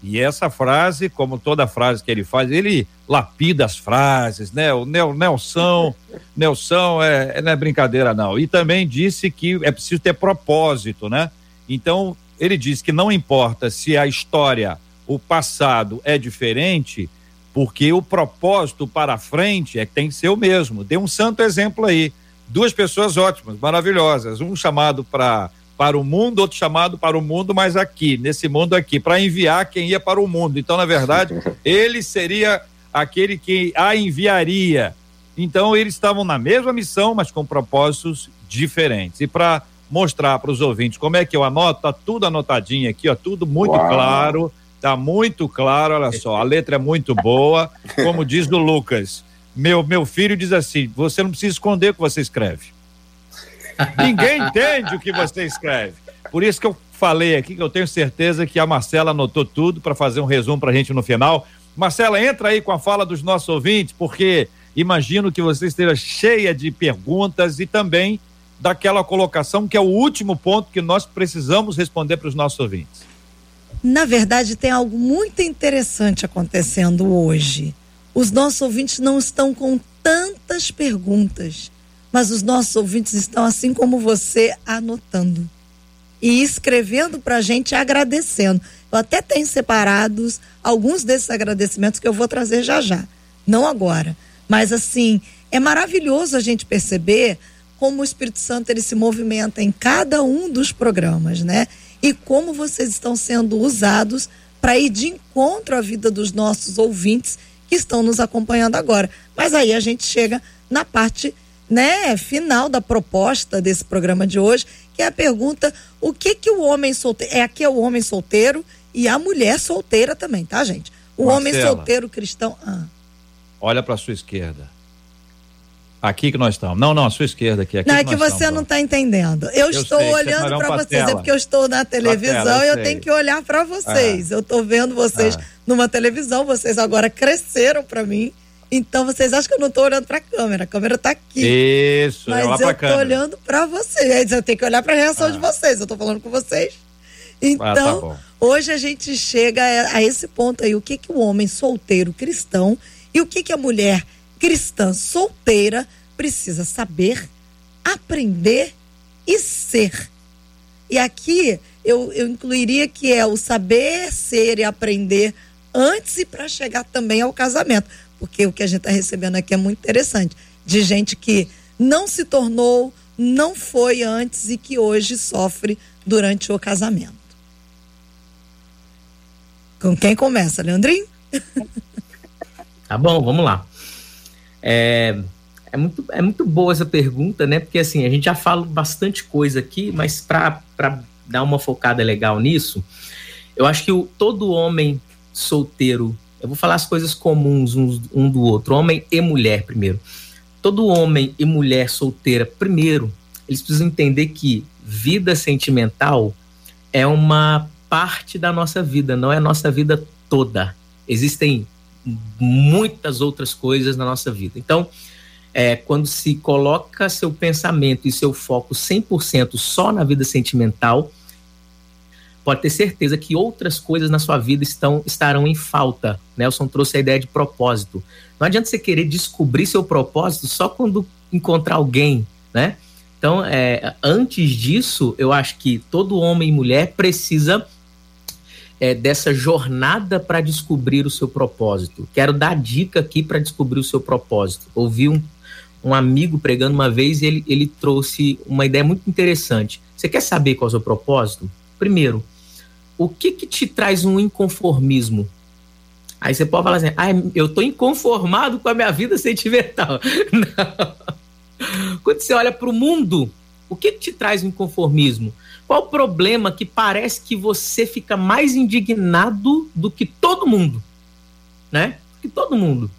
A: E essa frase, como toda frase que ele faz, ele lapida as frases, né? O Nel, Nelson, Nelson é, não é brincadeira não. E também disse que é preciso ter propósito, né? Então, ele diz que não importa se a história, o passado é diferente, porque o propósito para frente é que tem que ser o mesmo. Dê um santo exemplo aí. Duas pessoas ótimas, maravilhosas. Um chamado para para o mundo, outro chamado para o mundo, mas aqui, nesse mundo aqui, para enviar quem ia para o mundo. Então, na verdade, ele seria aquele que a enviaria. Então, eles estavam na mesma missão, mas com propósitos diferentes. E para mostrar para os ouvintes como é que eu anoto, tá tudo anotadinho aqui, ó, tudo muito Uau. claro, tá muito claro, olha só, a letra é muito boa, como diz do Lucas. Meu, meu filho diz assim: você não precisa esconder o que você escreve. Ninguém entende o que você escreve. Por isso que eu falei aqui que eu tenho certeza que a Marcela anotou tudo para fazer um resumo para a gente no final. Marcela, entra aí com a fala dos nossos ouvintes, porque imagino que você esteja cheia de perguntas e também daquela colocação que é o último ponto que nós precisamos responder para os nossos ouvintes.
B: Na verdade, tem algo muito interessante acontecendo hoje. Os nossos ouvintes não estão com tantas perguntas mas os nossos ouvintes estão assim como você anotando e escrevendo para a gente agradecendo. Eu até tenho separados alguns desses agradecimentos que eu vou trazer já já, não agora, mas assim é maravilhoso a gente perceber como o Espírito Santo ele se movimenta em cada um dos programas, né? E como vocês estão sendo usados para ir de encontro à vida dos nossos ouvintes que estão nos acompanhando agora. Mas aí a gente chega na parte né, final da proposta desse programa de hoje, que é a pergunta: o que que o homem solteiro. É aqui é o homem solteiro e a mulher solteira também, tá, gente? O Marcela, homem solteiro cristão. Ah.
A: Olha para sua esquerda. Aqui que nós estamos. Não, não, a sua esquerda aqui. aqui
B: não,
A: é
B: que, que você estamos. não está entendendo. Eu, eu estou sei, olhando para vocês, é porque eu estou na televisão tela, eu e eu tenho que olhar para vocês. É. Eu estou vendo vocês é. numa televisão, vocês agora cresceram para mim. Então vocês acham que eu não estou olhando para a câmera, a câmera está aqui.
A: Isso,
B: mas eu estou olhando para vocês. Eu tenho que olhar para a reação ah. de vocês. Eu estou falando com vocês. Então, ah, tá hoje a gente chega a, esse ponto aí, o que que o homem solteiro cristão e o que que a mulher cristã solteira precisa saber, aprender e ser. E aqui eu, eu incluiria que é o saber, ser e aprender antes e para chegar também ao casamento porque o que a gente está recebendo aqui é muito interessante, de gente que não se tornou, não foi antes e que hoje sofre durante o casamento. Com quem começa, Leandrinho?
E: Tá bom, vamos lá. É, é, muito, é muito boa essa pergunta, né? Porque assim, a gente já fala bastante coisa aqui, mas para dar uma focada legal nisso, eu acho que o, todo homem solteiro eu vou falar as coisas comuns um, um do outro, homem e mulher primeiro. Todo homem e mulher solteira, primeiro, eles precisam entender que vida sentimental é uma parte da nossa vida, não é a nossa vida toda. Existem muitas outras coisas na nossa vida. Então, é, quando se coloca seu pensamento e seu foco 100% só na vida sentimental, pode ter certeza que outras coisas na sua vida estão, estarão em falta. Nelson trouxe a ideia de propósito. Não adianta você querer descobrir seu propósito só quando encontrar alguém, né? Então, é, antes disso, eu acho que todo homem e mulher precisa é, dessa jornada para descobrir o seu propósito. Quero dar dica aqui para descobrir o seu propósito. Ouvi um, um amigo pregando uma vez e ele, ele trouxe uma ideia muito interessante. Você quer saber qual é o seu propósito? Primeiro, o que que te traz um inconformismo? Aí você pode falar assim, ah, eu tô inconformado com a minha vida sentimental. Não. Quando você olha para o mundo, o que, que te traz um inconformismo? Qual o problema que parece que você fica mais indignado do que todo mundo? Né? Que todo mundo.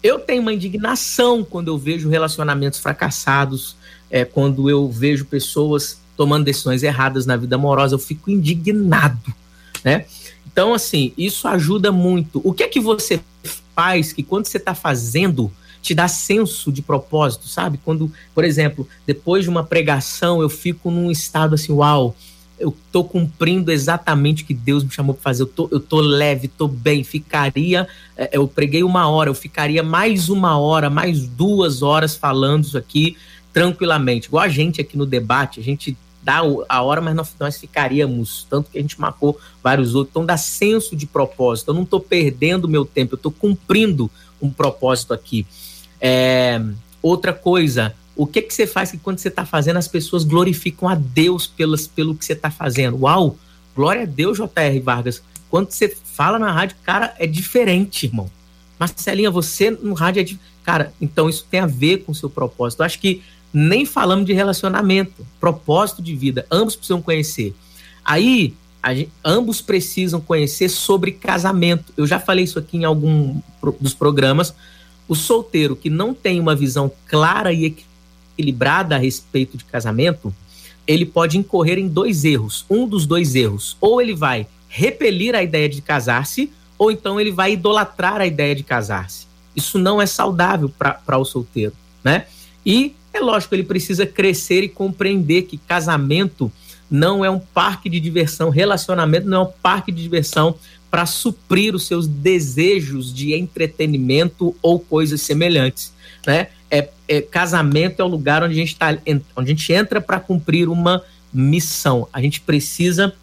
E: Eu tenho uma indignação quando eu vejo relacionamentos fracassados, é, quando eu vejo pessoas tomando decisões erradas na vida amorosa, eu fico indignado, né? Então, assim, isso ajuda muito. O que é que você faz que quando você está fazendo te dá senso de propósito, sabe? Quando, por exemplo, depois de uma pregação eu fico num estado assim, uau, eu tô cumprindo exatamente o que Deus me chamou para fazer. Eu tô, eu tô leve, tô bem. Ficaria, é, eu preguei uma hora, eu ficaria mais uma hora, mais duas horas falando isso aqui tranquilamente. Igual a gente aqui no debate, a gente dá a hora, mas nós, nós ficaríamos, tanto que a gente marcou vários outros. Então dá senso de propósito. Eu não estou perdendo meu tempo, eu estou cumprindo um propósito aqui. É, outra coisa, o que que você faz que quando você está fazendo as pessoas glorificam a Deus pelas, pelo que você está fazendo? Uau, glória a Deus, J.R. Vargas. Quando você fala na rádio, cara, é diferente, irmão. Marcelinha, você no rádio é de... Cara, então isso tem a ver com o seu propósito. Eu acho que nem falamos de relacionamento, propósito de vida. Ambos precisam conhecer. Aí, gente, ambos precisam conhecer sobre casamento. Eu já falei isso aqui em algum dos programas. O solteiro que não tem uma visão clara e equilibrada a respeito de casamento, ele pode incorrer em dois erros. Um dos dois erros, ou ele vai repelir a ideia de casar-se, ou então ele vai idolatrar a ideia de casar-se. Isso não é saudável para o solteiro, né? E é lógico, ele precisa crescer e compreender que casamento não é um parque de diversão, relacionamento não é um parque de diversão para suprir os seus desejos de entretenimento ou coisas semelhantes, né? É, é casamento é o lugar onde a gente tá, onde a gente entra para cumprir uma missão. A gente precisa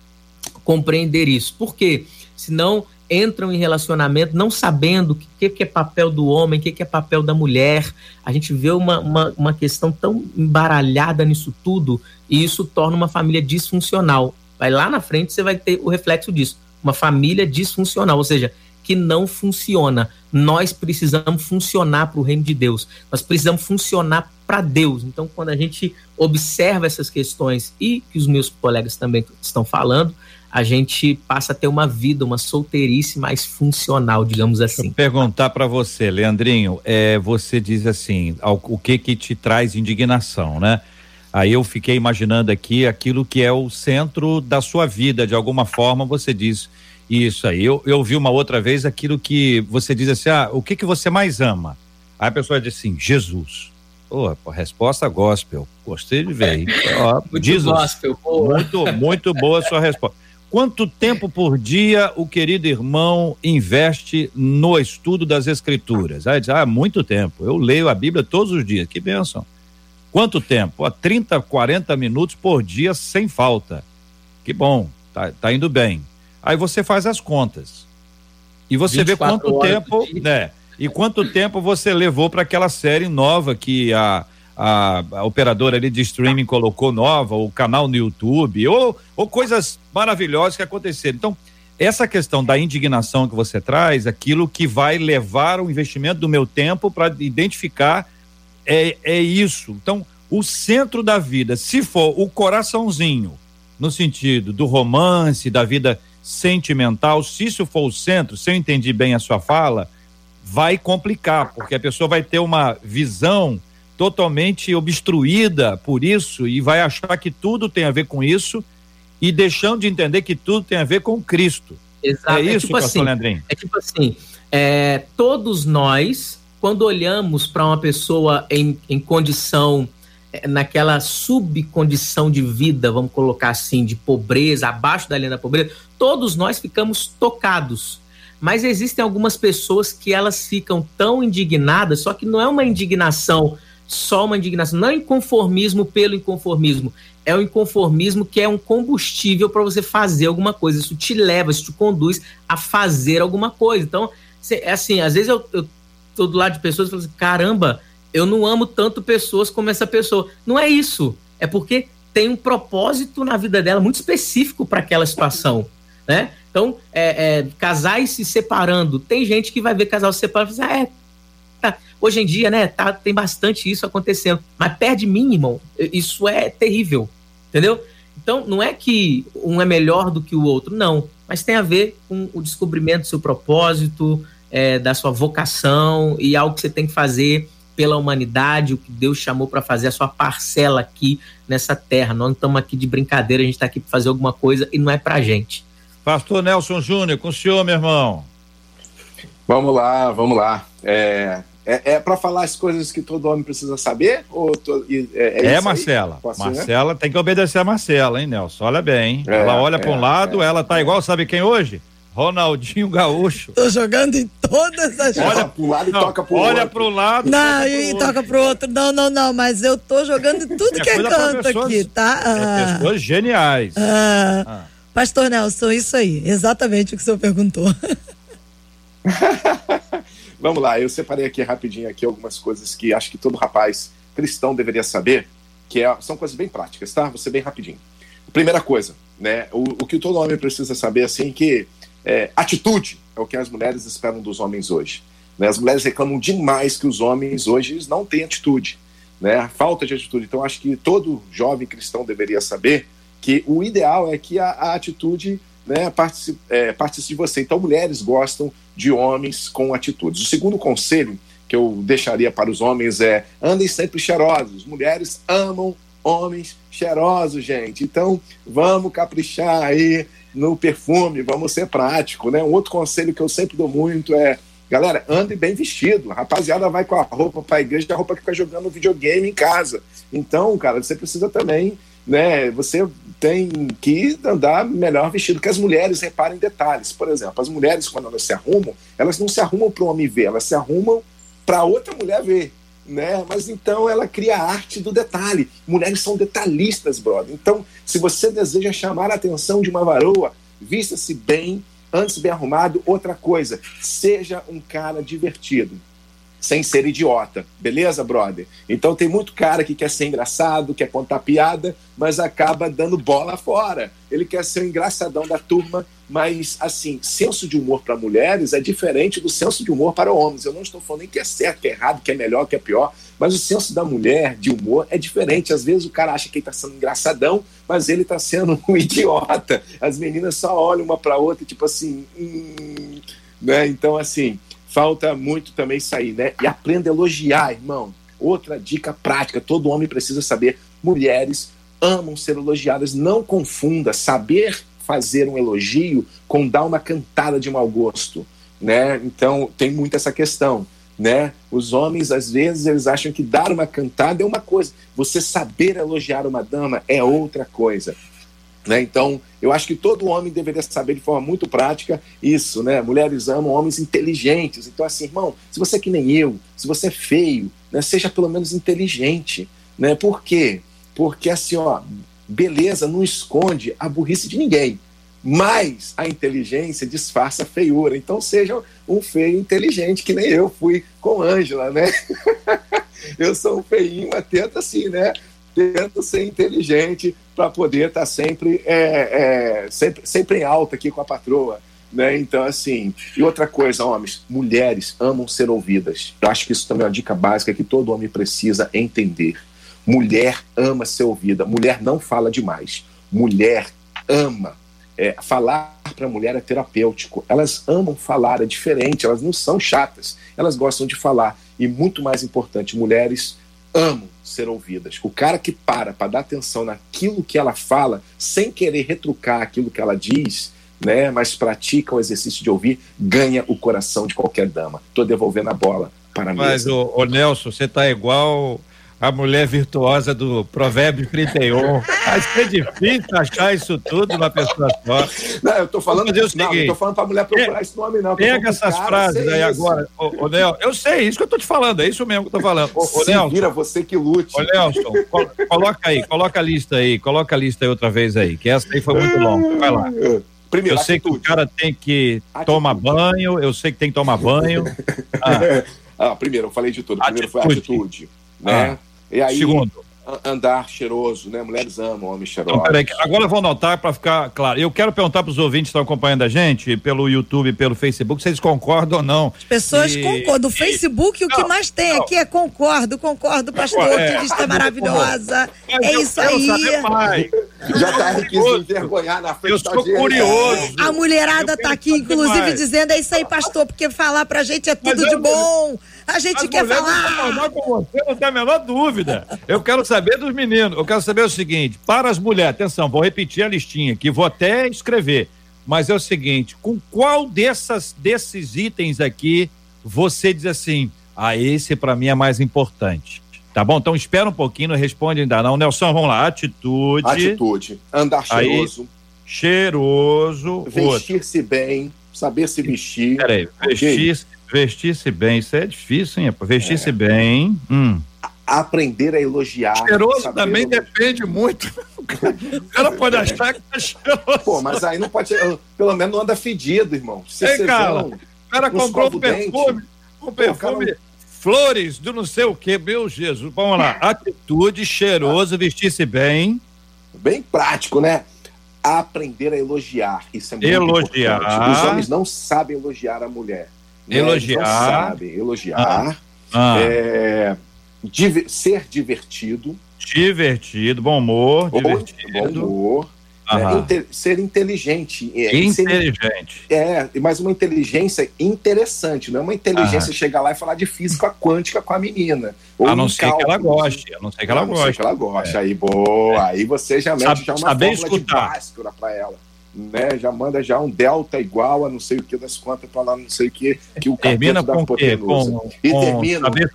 E: compreender isso. Por quê? Senão entram em relacionamento não sabendo o que, que é papel do homem, o que, que é papel da mulher. A gente vê uma, uma, uma questão tão embaralhada nisso tudo e isso torna uma família disfuncional. Vai lá na frente, você vai ter o reflexo disso. Uma família disfuncional, ou seja, que não funciona. Nós precisamos funcionar para o reino de Deus. Nós precisamos funcionar para Deus. Então, quando a gente observa essas questões e que os meus colegas também estão falando, a gente passa a ter uma vida, uma solteirice mais funcional, digamos assim.
A: perguntar para você, Leandrinho, é, você diz assim, o que que te traz indignação, né? Aí eu fiquei imaginando aqui aquilo que é o centro da sua vida, de alguma forma você diz isso aí. Eu, eu vi uma outra vez aquilo que você diz assim, ah, o que que você mais ama? Aí a pessoa diz assim, Jesus. Pô, resposta gospel. Gostei de ver. Ó, muito Jesus. gospel. Muito, muito boa a sua resposta. Quanto tempo por dia o querido irmão investe no estudo das escrituras? Aí diz, ah, muito tempo. Eu leio a Bíblia todos os dias. Que bênção. Quanto tempo? Ah, 30, 40 minutos por dia sem falta. Que bom, tá, tá indo bem. Aí você faz as contas. E você vê quanto tempo, né? E quanto tempo você levou para aquela série nova que a a, a, operadora ali de streaming colocou nova, o canal no YouTube, ou, ou coisas maravilhosas que aconteceram. Então, essa questão da indignação que você traz, aquilo que vai levar o investimento do meu tempo para identificar é, é isso. Então, o centro da vida, se for o coraçãozinho, no sentido do romance, da vida sentimental, se isso for o centro, se eu entendi bem a sua fala, vai complicar, porque a pessoa vai ter uma visão totalmente obstruída por isso e vai achar que tudo tem a ver com isso e deixando de entender que tudo tem a ver com Cristo.
E: Exato. É, é isso, tipo assim, Leandrinho? É tipo assim, é, todos nós, quando olhamos para uma pessoa em, em condição, é, naquela subcondição de vida, vamos colocar assim, de pobreza, abaixo da linha da pobreza, todos nós ficamos tocados. Mas existem algumas pessoas que elas ficam tão indignadas, só que não é uma indignação só uma indignação. Não é inconformismo pelo inconformismo. É o inconformismo que é um combustível para você fazer alguma coisa. Isso te leva, isso te conduz a fazer alguma coisa. Então, é assim, às vezes eu, eu tô do lado de pessoas e falo assim, caramba, eu não amo tanto pessoas como essa pessoa. Não é isso. É porque tem um propósito na vida dela muito específico para aquela situação, né? Então, é, é, casais se separando. Tem gente que vai ver casal se separando e fala assim, ah, é, tá, Hoje em dia, né, tá, tem bastante isso acontecendo. Mas perde mim, irmão, isso é terrível, entendeu? Então, não é que um é melhor do que o outro, não. Mas tem a ver com o descobrimento do seu propósito, é, da sua vocação e algo que você tem que fazer pela humanidade, o que Deus chamou para fazer, a sua parcela aqui nessa terra. Nós não estamos aqui de brincadeira, a gente está aqui para fazer alguma coisa e não é para gente.
A: Pastor Nelson Júnior, com o senhor, meu irmão.
D: Vamos lá, vamos lá. É, É, é para falar as coisas que todo homem precisa saber? Ou to,
A: é, é, é Marcela. Marcela tem que obedecer a Marcela, hein, Nelson? Olha bem. É, ela olha para um lado, ela tá igual, sabe quem hoje? Ronaldinho Gaúcho.
B: Tô jogando em todas as
D: Olha pro lado e não, toca pro
A: olha
D: outro.
A: Olha pro lado.
B: Não, e pro toca pro outro. Não, não, não, mas eu tô jogando em tudo é que é canto pessoas, aqui, tá?
A: É ah, é pessoas geniais.
B: Ah, ah. Pastor Nelson, isso aí, exatamente o que o senhor perguntou.
D: Vamos lá, eu separei aqui rapidinho aqui algumas coisas que acho que todo rapaz cristão deveria saber, que é, são coisas bem práticas, tá? Ser bem rapidinho. Primeira coisa, né? O, o que todo homem precisa saber, assim, que é, atitude é o que as mulheres esperam dos homens hoje. Né? As mulheres reclamam demais que os homens hoje não têm atitude, né? A falta de atitude. Então, acho que todo jovem cristão deveria saber que o ideal é que a, a atitude né, participe, é, participe de você. Então, mulheres gostam de homens com atitudes. O segundo conselho que eu deixaria para os homens é andem sempre cheirosos. Mulheres amam homens cheirosos, gente. Então, vamos caprichar aí no perfume, vamos ser prático, né? Um outro conselho que eu sempre dou muito é, galera, ande bem vestido. A rapaziada vai com a roupa para a igreja, a roupa que fica jogando videogame em casa. Então, cara, você precisa também, né? Você tem que andar melhor vestido que as mulheres. Reparem detalhes. Por exemplo, as mulheres quando elas se arrumam, elas não se arrumam para o homem ver, elas se arrumam para outra mulher ver né? Mas então ela cria a arte do detalhe. Mulheres são detalhistas, brother. Então, se você deseja chamar a atenção de uma varoa, vista-se bem, antes bem arrumado. Outra coisa, seja um cara divertido sem ser idiota, beleza, brother? Então tem muito cara que quer ser engraçado, quer contar piada, mas acaba dando bola fora. Ele quer ser o engraçadão da turma, mas assim, senso de humor para mulheres é diferente do senso de humor para homens. Eu não estou falando nem que é certo, que é errado, que é melhor, que é pior, mas o senso da mulher de humor é diferente. Às vezes o cara acha que ele está sendo engraçadão, mas ele está sendo um idiota. As meninas só olham uma para outra, tipo assim, hum, né? Então assim, falta muito também sair, né? E aprenda a elogiar, irmão. Outra dica prática, todo homem precisa saber. Mulheres amam ser elogiadas. Não confunda saber fazer um elogio com dar uma cantada de mau gosto, né? Então tem muito essa questão, né? Os homens às vezes eles acham que dar uma cantada é uma coisa, você saber elogiar uma dama é outra coisa. Né? Então, eu acho que todo homem deveria saber de forma muito prática isso, né? Mulheres amam homens inteligentes. Então, assim, irmão, se você é que nem eu, se você é feio, né, seja pelo menos inteligente, né? Por quê? Porque, assim, ó, beleza não esconde a burrice de ninguém, mas a inteligência disfarça a feiura. Então, seja um feio inteligente, que nem eu fui com Ângela, né? eu sou um feinho, mas tenta assim, né? Tento ser inteligente para poder estar tá sempre, é, é, sempre, sempre em alta aqui com a patroa. Né? Então, assim, e outra coisa, homens, mulheres amam ser ouvidas. Eu acho que isso também é uma dica básica que todo homem precisa entender. Mulher ama ser ouvida, mulher não fala demais. Mulher ama. É, falar para mulher é terapêutico. Elas amam falar, é diferente, elas não são chatas, elas gostam de falar. E muito mais importante, mulheres amam ser ouvidas. O cara que para para dar atenção naquilo que ela fala, sem querer retrucar aquilo que ela diz, né, mas pratica o exercício de ouvir, ganha o coração de qualquer dama. Estou devolvendo a bola para mim.
A: Mas, o, o Nelson, você tá igual a mulher virtuosa do Provérbio 31. Vai ser difícil achar isso tudo numa pessoa só.
D: Não, eu tô falando, disso, não, eu tô falando pra mulher procurar esse nome, não.
A: Pega essas cara, frases aí isso. agora. Ô, ô, Nelson, eu sei, isso que eu tô te falando, é isso mesmo que eu tô falando. Ô,
D: ô Nelson. Vira você que lute.
A: Ô, Nelson, coloca aí, coloca a lista aí, coloca a lista aí outra vez aí, que essa aí foi muito longa. Vai lá. Primeiro, eu sei atitude. que o cara tem que atitude. tomar banho, eu sei que tem que tomar banho.
D: Ah. ah primeiro, eu falei de tudo. Primeiro atitude. foi atitude, né? Ah. E aí, Segundo. andar cheiroso, né? Mulheres amam homens cheirosos. Então, peraí,
A: agora eu vou anotar para ficar claro. Eu quero perguntar para os ouvintes que estão acompanhando a gente pelo YouTube, pelo Facebook, vocês concordam ou não.
B: As pessoas e... concordam. O Facebook, e... o que não, mais tem não. aqui é concordo, concordo, pastor, é, que lista maravilhosa. é isso aí.
D: Já tá aqui se envergonhar na frente
A: Eu sou curioso.
B: A mulherada tá aqui, inclusive, mais. dizendo é isso aí, pastor, porque falar pra gente é tudo Mas de bom. A gente As quer falar.
A: com você, não tem a menor dúvida. Eu quero saber dos meninos. Eu quero saber o seguinte: para as mulheres, atenção, vou repetir a listinha aqui, vou até escrever. Mas é o seguinte: com qual dessas, desses itens aqui você diz assim, Ah, esse para mim é mais importante. Tá bom? Então espera um pouquinho, não responde ainda não. Nelson, vamos lá. Atitude.
D: Atitude. Andar cheiroso. Aí,
A: cheiroso.
D: Vestir-se bem, saber se vestir.
A: Peraí, vestir-se vestir bem. Isso é difícil, hein? Vestir-se é. bem. Hum
D: aprender a elogiar.
A: Cheiroso também elogiar. depende muito. O cara pode achar que tá cheiroso.
D: Pô, mas aí não pode. Pelo menos não anda fedido, irmão.
A: Se Ei, cara, o cara comprou um perfume. Um perfume. Cara... Flores do não sei o que, meu Jesus. Vamos lá. Atitude, cheiroso, vestir-se bem.
D: Bem prático, né? Aprender a elogiar. Isso é muito
A: elogiar.
D: importante. Os homens não sabem elogiar a mulher.
A: Né? Elogiar. Eles não
D: sabem elogiar. Ah. Ah. É diver, ser divertido.
A: Divertido, bom humor, divertido.
D: Bom humor. É, ser inteligente.
A: É, inteligente.
D: Ser, é, mas uma inteligência interessante, não é uma inteligência chegar lá e falar de física quântica com a menina.
A: a não ser que ela goste, a não ser que ela goste.
D: que ela goste. É. Aí, boa, é. aí você já mete Sabe, já uma
A: saber escutar.
D: de para ela. Né, já manda já um delta igual a não sei o que das quantas para lá não sei o que que o
A: termina com o quê? Com, e com termina saber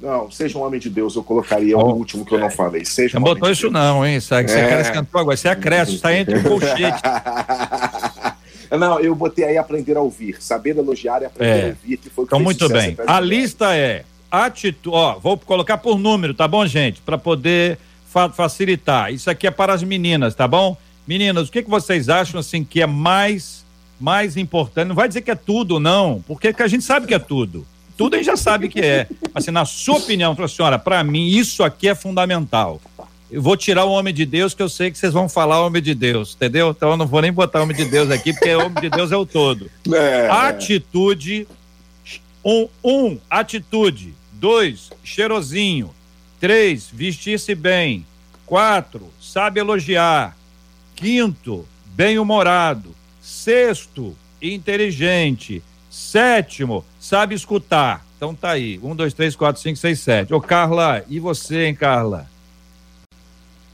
D: não, seja um homem de Deus, eu colocaria oh, o último que eu não falei. Seja
A: não um botou isso, não, hein? Você, é. cantou agora, você acresce, está entre o colchete.
D: Não, eu botei aí aprender a ouvir, saber elogiar e aprender é. a ouvir, que foi o
A: que Então, muito bem. A lista é atitude. Ó, vou colocar por número, tá bom, gente? Para poder fa facilitar. Isso aqui é para as meninas, tá bom? Meninas, o que, que vocês acham assim que é mais mais importante? Não vai dizer que é tudo, não, porque a gente sabe que é tudo tudo a gente já sabe que é. Assim, na sua opinião, senhora, para mim isso aqui é fundamental. Eu vou tirar o homem de Deus, que eu sei que vocês vão falar homem de Deus, entendeu? Então eu não vou nem botar homem de Deus aqui, porque o homem de Deus é o todo. É. Atitude. Um, um, atitude. Dois, cheirosinho. Três, vestir-se bem. Quatro, sabe elogiar. Quinto, bem-humorado. Sexto, inteligente. Sétimo, sabe escutar. Então tá aí. Um, dois, três, quatro, cinco, seis, sete. Ô, Carla, e você, hein, Carla?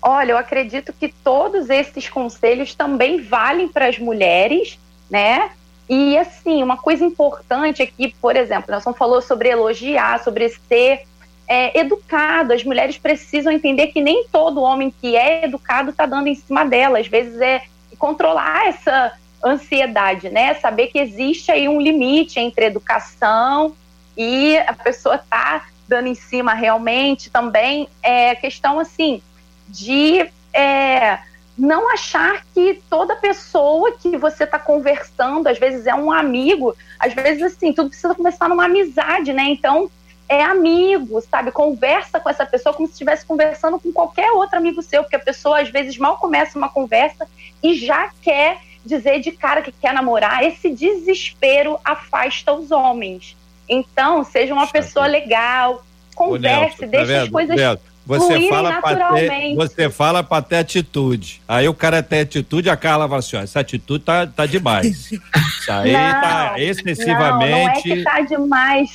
C: Olha, eu acredito que todos esses conselhos também valem para as mulheres, né? E assim, uma coisa importante aqui, por exemplo, Nelson falou sobre elogiar, sobre ser é, educado. As mulheres precisam entender que nem todo homem que é educado está dando em cima dela. Às vezes é controlar essa ansiedade, né? Saber que existe aí um limite entre educação e a pessoa tá dando em cima realmente também é questão assim de é, não achar que toda pessoa que você está conversando, às vezes é um amigo, às vezes assim, tudo precisa começar numa amizade, né? Então é amigo, sabe? Conversa com essa pessoa como se estivesse conversando com qualquer outro amigo seu, porque a pessoa às vezes mal começa uma conversa e já quer dizer de cara que quer namorar, esse desespero afasta os homens. Então, seja uma pessoa legal, converse, Nelson, deixe tá as coisas
A: você fala para ter, você fala para ter atitude. Aí o cara tem atitude, a Carla fala assim: ó, essa atitude tá, tá demais. Isso aí não, tá excessivamente. Não, não é
C: que tá demais.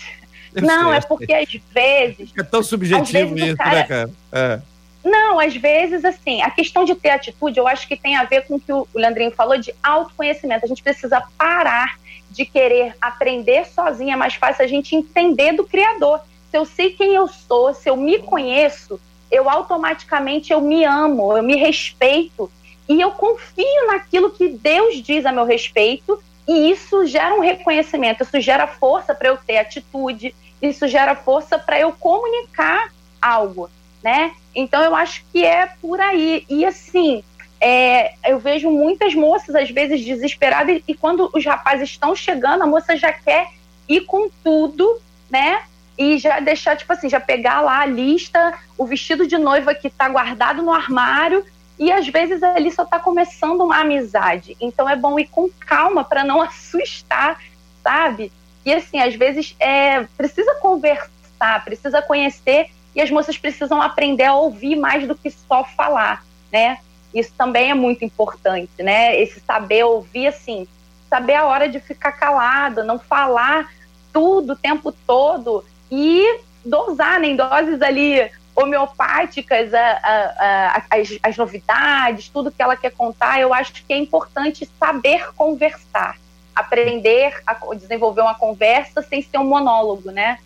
C: Não, é porque às vezes.
A: É tão subjetivo isso, cara... né, cara? É.
C: Não, às vezes, assim, a questão de ter atitude, eu acho que tem a ver com o que o Leandrinho falou de autoconhecimento. A gente precisa parar de querer aprender sozinha, é mais fácil a gente entender do Criador. Se eu sei quem eu sou, se eu me conheço, eu automaticamente eu me amo, eu me respeito e eu confio naquilo que Deus diz a meu respeito e isso gera um reconhecimento, isso gera força para eu ter atitude, isso gera força para eu comunicar algo né? Então eu acho que é por aí. E assim, é, eu vejo muitas moças, às vezes, desesperadas, e quando os rapazes estão chegando, a moça já quer ir com tudo, né? E já deixar, tipo assim, já pegar lá a lista, o vestido de noiva que está guardado no armário, e às vezes ali só está começando uma amizade. Então é bom ir com calma para não assustar, sabe? E assim, às vezes é, precisa conversar, precisa conhecer e as moças precisam aprender a ouvir mais do que só falar, né? Isso também é muito importante, né? Esse saber ouvir, assim, saber a hora de ficar calada, não falar tudo o tempo todo e dosar, né, em doses ali homeopáticas, a, a, a, as, as novidades, tudo que ela quer contar. Eu acho que é importante saber conversar, aprender a desenvolver uma conversa sem ser um monólogo, né?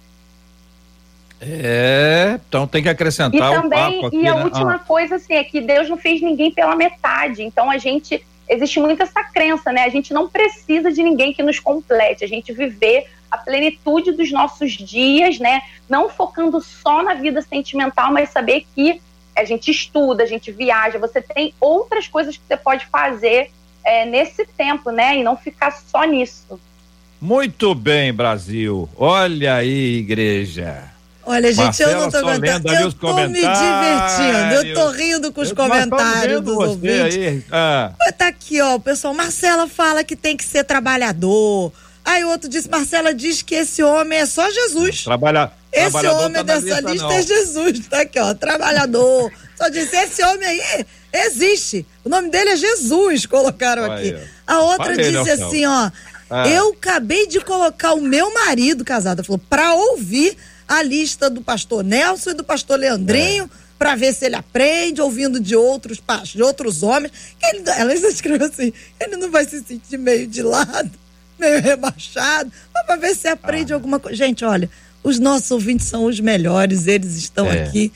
A: É, então tem que acrescentar
C: e também, aqui, E a né? última ah. coisa, assim, é que Deus não fez ninguém pela metade. Então a gente. Existe muito essa crença, né? A gente não precisa de ninguém que nos complete. A gente viver a plenitude dos nossos dias, né? Não focando só na vida sentimental, mas saber que a gente estuda, a gente viaja, você tem outras coisas que você pode fazer é, nesse tempo, né? E não ficar só nisso.
A: Muito bem, Brasil. Olha aí, igreja.
B: Olha, gente, Marcela, eu não tô aguentando. Eu tô me divertindo. Eu tô rindo com os eu comentários dos ouvintes. Aí. Ah. Tá aqui, ó, o pessoal. Marcela fala que tem que ser trabalhador. Aí o outro disse, Marcela diz que esse homem é só Jesus.
A: Trabalha,
B: esse homem tá dessa lista, é Jesus. Tá aqui, ó, trabalhador. só disse, esse homem aí existe. O nome dele é Jesus, colocaram aqui. A outra Falei, disse assim, ó. Ah. Eu acabei de colocar o meu marido casado, falou, pra ouvir a lista do pastor Nelson e do pastor Leandrinho. É. Para ver se ele aprende, ouvindo de outros, de outros homens. Ele, ela escreveu assim: ele não vai se sentir meio de lado, meio rebaixado, para ver se aprende ah. alguma coisa. Gente, olha, os nossos ouvintes são os melhores, eles estão é. aqui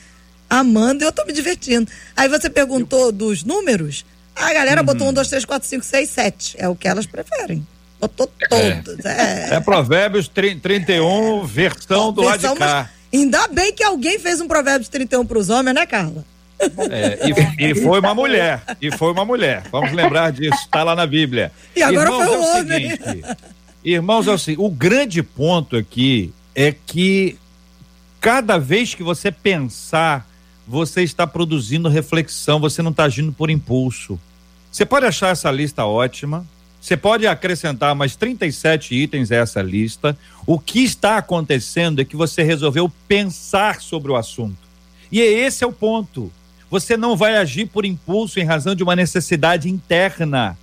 B: amando e eu estou me divertindo. Aí você perguntou eu... dos números, a galera uhum. botou um, dois, três, quatro, cinco, seis, sete. É o que elas preferem. Botou todos.
A: É, é. é Provérbios 31, versão do lado de cá.
B: Ainda bem que alguém fez um Provérbios 31 para os homens, né, Carla?
A: É, e, e, foi uma mulher. E foi uma mulher. Vamos lembrar disso. Está lá na Bíblia.
B: E agora irmãos, foi um é o homem. Seguinte,
A: irmãos, é o seguinte: o grande ponto aqui é que cada vez que você pensar, você está produzindo reflexão, você não está agindo por impulso. Você pode achar essa lista ótima, você pode acrescentar mais 37 itens a essa lista. O que está acontecendo é que você resolveu pensar sobre o assunto. E esse é o ponto. Você não vai agir por impulso em razão de uma necessidade interna.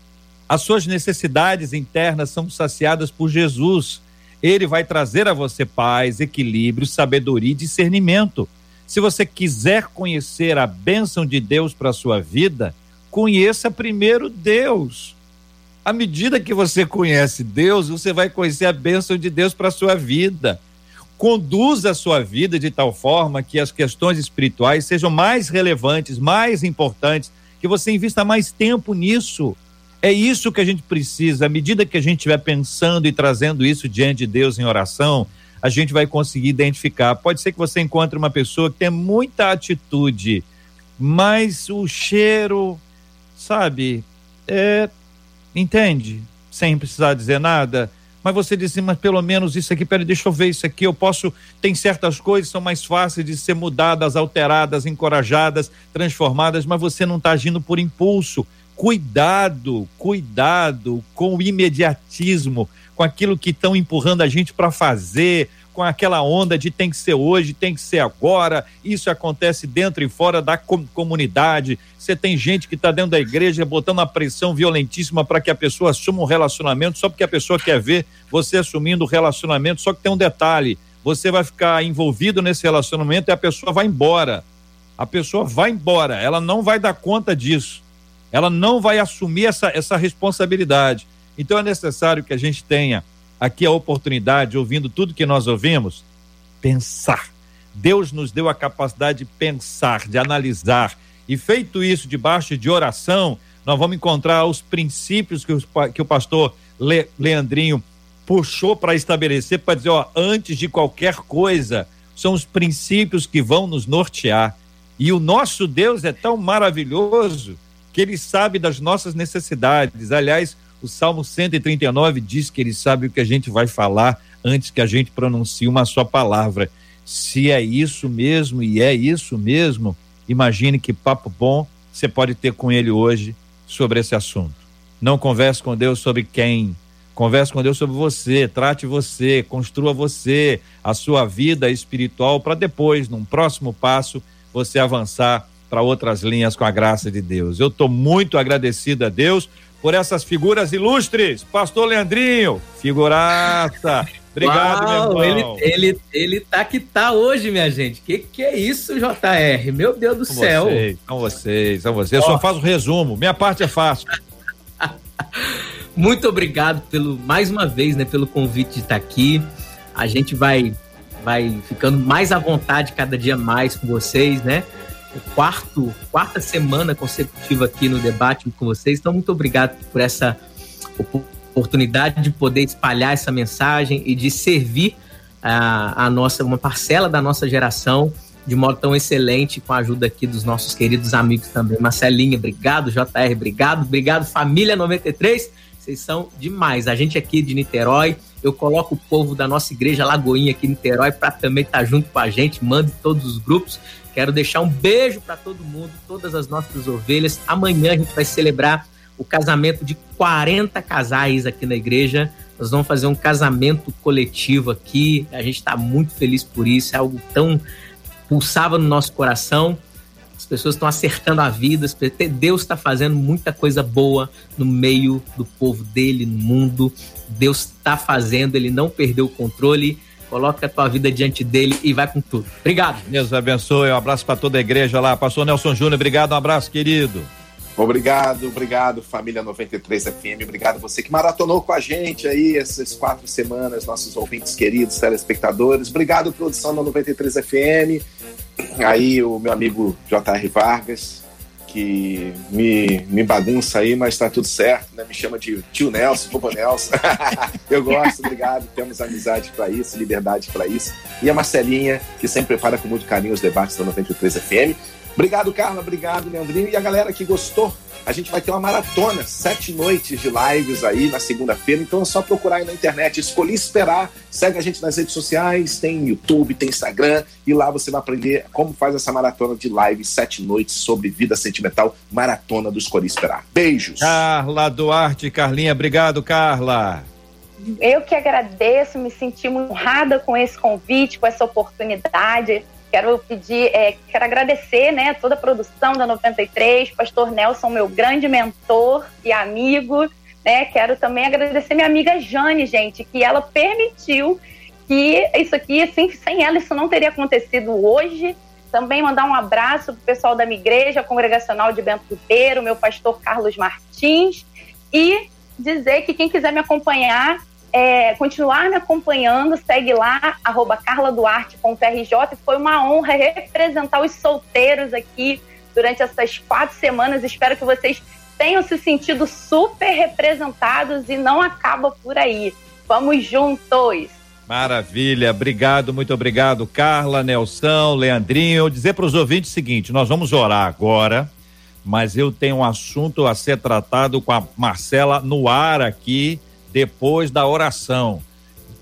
A: As suas necessidades internas são saciadas por Jesus. Ele vai trazer a você paz, equilíbrio, sabedoria e discernimento. Se você quiser conhecer a bênção de Deus para a sua vida, conheça primeiro Deus à medida que você conhece Deus, você vai conhecer a bênção de Deus para a sua vida. Conduza a sua vida de tal forma que as questões espirituais sejam mais relevantes, mais importantes, que você invista mais tempo nisso. É isso que a gente precisa. À medida que a gente estiver pensando e trazendo isso diante de Deus em oração, a gente vai conseguir identificar. Pode ser que você encontre uma pessoa que tem muita atitude, mas o cheiro, sabe, é, entende? Sem precisar dizer nada. Mas você disse, mas pelo menos isso aqui, peraí, deixa eu ver isso aqui. Eu posso. Tem certas coisas que são mais fáceis de ser mudadas, alteradas, encorajadas, transformadas, mas você não está agindo por impulso. Cuidado, cuidado com o imediatismo, com aquilo que estão empurrando a gente para fazer, com aquela onda de tem que ser hoje, tem que ser agora. Isso acontece dentro e fora da com comunidade. Você tem gente que está dentro da igreja botando uma pressão violentíssima para que a pessoa assuma um relacionamento só porque a pessoa quer ver você assumindo o relacionamento. Só que tem um detalhe: você vai ficar envolvido nesse relacionamento e a pessoa vai embora. A pessoa vai embora, ela não vai dar conta disso. Ela não vai assumir essa, essa responsabilidade. Então é necessário que a gente tenha aqui a oportunidade, ouvindo tudo que nós ouvimos, pensar. Deus nos deu a capacidade de pensar, de analisar. E feito isso debaixo de oração, nós vamos encontrar os princípios que, os, que o pastor Le, Leandrinho puxou para estabelecer, para dizer, ó, antes de qualquer coisa, são os princípios que vão nos nortear. E o nosso Deus é tão maravilhoso que ele sabe das nossas necessidades. Aliás, o Salmo 139 diz que ele sabe o que a gente vai falar antes que a gente pronuncie uma só palavra. Se é isso mesmo e é isso mesmo, imagine que papo bom você pode ter com ele hoje sobre esse assunto. Não converse com Deus sobre quem, converse com Deus sobre você, trate você, construa você, a sua vida espiritual para depois, num próximo passo, você avançar para outras linhas com a graça de Deus. Eu estou muito agradecido a Deus por essas figuras ilustres. Pastor Leandrinho, figuraça. Obrigado, Uau, meu
E: irmão. Ele, ele, ele tá que tá hoje, minha gente. Que que é isso, JR? Meu Deus do
A: são
E: céu.
A: Vocês, são vocês, são vocês. Eu só faço resumo. Minha parte é fácil.
E: Muito obrigado pelo mais uma vez, né, pelo convite de estar aqui. A gente vai vai ficando mais à vontade cada dia mais com vocês, né? Quarto, quarta semana consecutiva aqui no debate com vocês. Então, muito obrigado por essa oportunidade de poder espalhar essa mensagem e de servir a, a nossa uma parcela da nossa geração de modo tão excelente com a ajuda aqui dos nossos queridos amigos também. Marcelinha, obrigado, JR, obrigado, obrigado família 93. Vocês são demais. A gente aqui de Niterói, eu coloco o povo da nossa igreja Lagoinha aqui em Niterói para também estar tá junto com a gente, mande todos os grupos. Quero deixar um beijo para todo mundo, todas as nossas ovelhas. Amanhã a gente vai celebrar o casamento de 40 casais aqui na igreja. Nós vamos fazer um casamento coletivo aqui. A gente está muito feliz por isso. É algo tão pulsava no nosso coração. As pessoas estão acertando a vida. Deus está fazendo muita coisa boa no meio do povo dele, no mundo. Deus está fazendo. Ele não perdeu o controle Coloca a tua vida diante dele e vai com tudo. Obrigado.
A: Deus abençoe. Um abraço para toda a igreja lá. Pastor Nelson Júnior, obrigado. Um abraço, querido.
D: Obrigado, obrigado, família 93 FM. Obrigado você que maratonou com a gente aí essas quatro semanas, nossos ouvintes queridos, telespectadores. Obrigado, produção da 93 FM. Aí, o meu amigo J.R. Vargas que me, me bagunça aí, mas tá tudo certo, né? Me chama de tio Nelson, vovô Nelson. eu gosto, obrigado. Temos amizade para isso, liberdade para isso. E a Marcelinha, que sempre prepara com muito carinho os debates da 93 FM. Obrigado, Carla. Obrigado, Leandrinho. E a galera que gostou a gente vai ter uma maratona, sete noites de lives aí na segunda-feira. Então é só procurar aí na internet. Escolhi esperar. Segue a gente nas redes sociais, tem YouTube, tem Instagram. E lá você vai aprender como faz essa maratona de lives, sete noites sobre vida sentimental. Maratona do Escolhi Esperar. Beijos.
A: Carla Duarte, Carlinha, obrigado, Carla.
C: Eu que agradeço, me senti honrada com esse convite, com essa oportunidade. Quero pedir, é, quero agradecer, né, toda a produção da 93, Pastor Nelson, meu grande mentor e amigo, né? Quero também agradecer minha amiga Jane, gente, que ela permitiu que isso aqui, assim, sem ela isso não teria acontecido hoje. Também mandar um abraço para o pessoal da minha igreja congregacional de Bento Ribeiro, meu pastor Carlos Martins, e dizer que quem quiser me acompanhar é, continuar me acompanhando, segue lá, arroba carladuarte.rj. Foi uma honra representar os solteiros aqui durante essas quatro semanas. Espero que vocês tenham se sentido super representados e não acaba por aí. Vamos juntos!
A: Maravilha, obrigado, muito obrigado, Carla, Nelson, Leandrinho. Eu dizer para os ouvintes o seguinte: nós vamos orar agora, mas eu tenho um assunto a ser tratado com a Marcela no ar aqui depois da oração.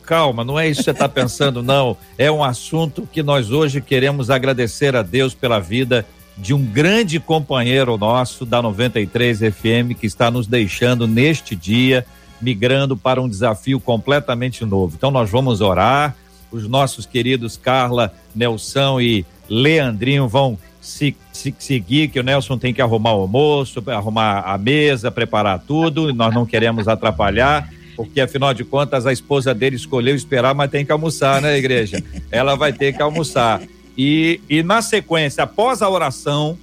A: Calma, não é isso que você está pensando, não. É um assunto que nós hoje queremos agradecer a Deus pela vida de um grande companheiro nosso da 93 FM que está nos deixando neste dia, migrando para um desafio completamente novo. Então nós vamos orar, os nossos queridos Carla, Nelson e Leandrinho vão se, se, seguir, que o Nelson tem que arrumar o almoço, arrumar a mesa, preparar tudo, nós não queremos atrapalhar porque afinal de contas a esposa dele escolheu esperar, mas tem que almoçar, né, igreja? Ela vai ter que almoçar. E, e na sequência, após a oração,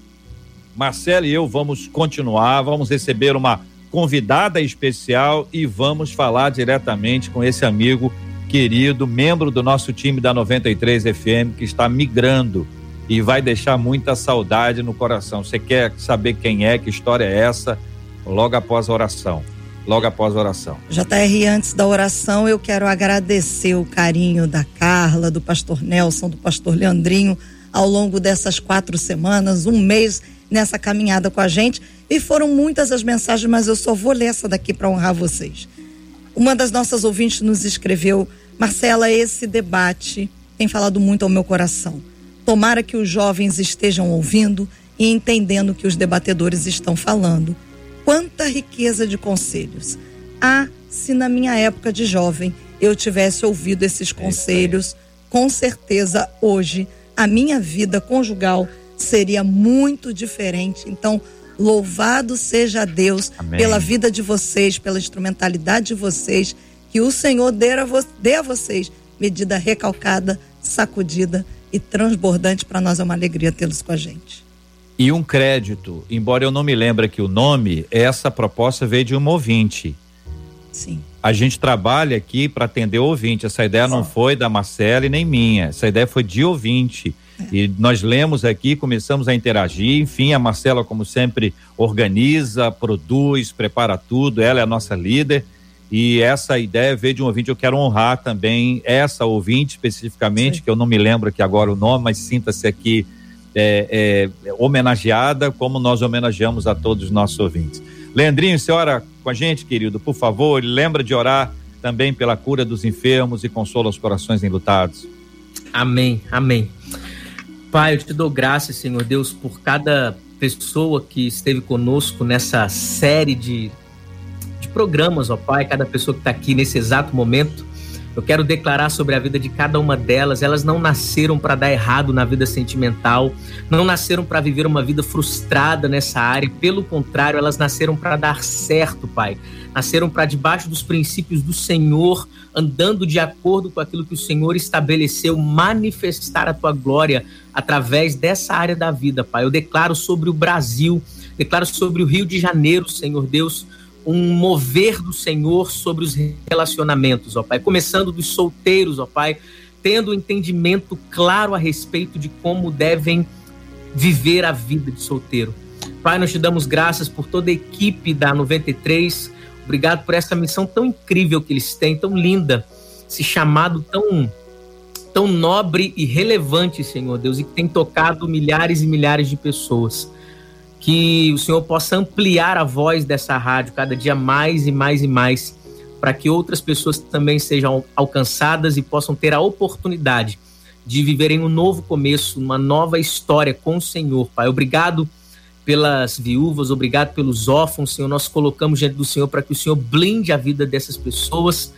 A: Marcelo e eu vamos continuar, vamos receber uma convidada especial e vamos falar diretamente com esse amigo querido, membro do nosso time da 93 FM, que está migrando e vai deixar muita saudade no coração. Você quer saber quem é, que história é essa? Logo após a oração logo após a oração.
B: JR, antes da oração, eu quero agradecer o carinho da Carla, do pastor Nelson, do pastor Leandrinho, ao longo dessas quatro semanas, um mês nessa caminhada com a gente. E foram muitas as mensagens, mas eu só vou ler essa daqui para honrar vocês. Uma das nossas ouvintes nos escreveu: Marcela, esse debate tem falado muito ao meu coração. Tomara que os jovens estejam ouvindo e entendendo o que os debatedores estão falando quanta riqueza de conselhos. Ah, se na minha época de jovem eu tivesse ouvido esses conselhos, com certeza hoje a minha vida conjugal seria muito diferente. Então, louvado seja Deus Amém. pela vida de vocês, pela instrumentalidade de vocês, que o Senhor dê a, vo dê a vocês medida recalcada, sacudida e transbordante. Para nós é uma alegria tê-los com a gente
A: e um crédito. Embora eu não me lembre que o nome, essa proposta veio de um ouvinte.
B: Sim.
A: A gente trabalha aqui para atender o ouvinte. Essa ideia Sim. não foi da Marcela e nem minha. Essa ideia foi de ouvinte. É. E nós lemos aqui, começamos a interagir. Enfim, a Marcela, como sempre, organiza, produz, prepara tudo. Ela é a nossa líder. E essa ideia veio de um ouvinte. Eu quero honrar também essa ouvinte especificamente, Sim. que eu não me lembro aqui agora o nome, mas sinta-se aqui é, é, homenageada, como nós homenageamos a todos os nossos ouvintes. Leandrinho, você ora com a gente, querido, por favor. Lembra de orar também pela cura dos enfermos e consola os corações enlutados.
E: Amém, amém. Pai, eu te dou graças, Senhor Deus, por cada pessoa que esteve conosco nessa série de de programas, ó Pai, cada pessoa que está aqui nesse exato momento. Eu quero declarar sobre a vida de cada uma delas. Elas não nasceram para dar errado na vida sentimental, não nasceram para viver uma vida frustrada nessa área. Pelo contrário, elas nasceram para dar certo, Pai. Nasceram para debaixo dos princípios do Senhor, andando de acordo com aquilo que o Senhor estabeleceu, manifestar a tua glória através dessa área da vida, Pai. Eu declaro sobre o Brasil, declaro sobre o Rio de Janeiro, Senhor Deus, um mover do Senhor sobre os relacionamentos, ó Pai. Começando dos solteiros, ó Pai, tendo um entendimento claro a respeito de como devem viver a vida de solteiro. Pai, nós te damos graças por toda a equipe da 93. Obrigado por essa missão tão incrível que eles têm, tão linda, esse chamado tão tão nobre e relevante, Senhor Deus, e que tem tocado milhares e milhares de pessoas que o Senhor possa ampliar a voz dessa rádio cada dia mais e mais e mais, para que outras pessoas também sejam alcançadas e possam ter a oportunidade de viverem um novo começo, uma nova história com o Senhor, Pai. Obrigado pelas viúvas, obrigado pelos órfãos, Senhor. Nós colocamos diante do Senhor para que o Senhor blinde a vida dessas pessoas.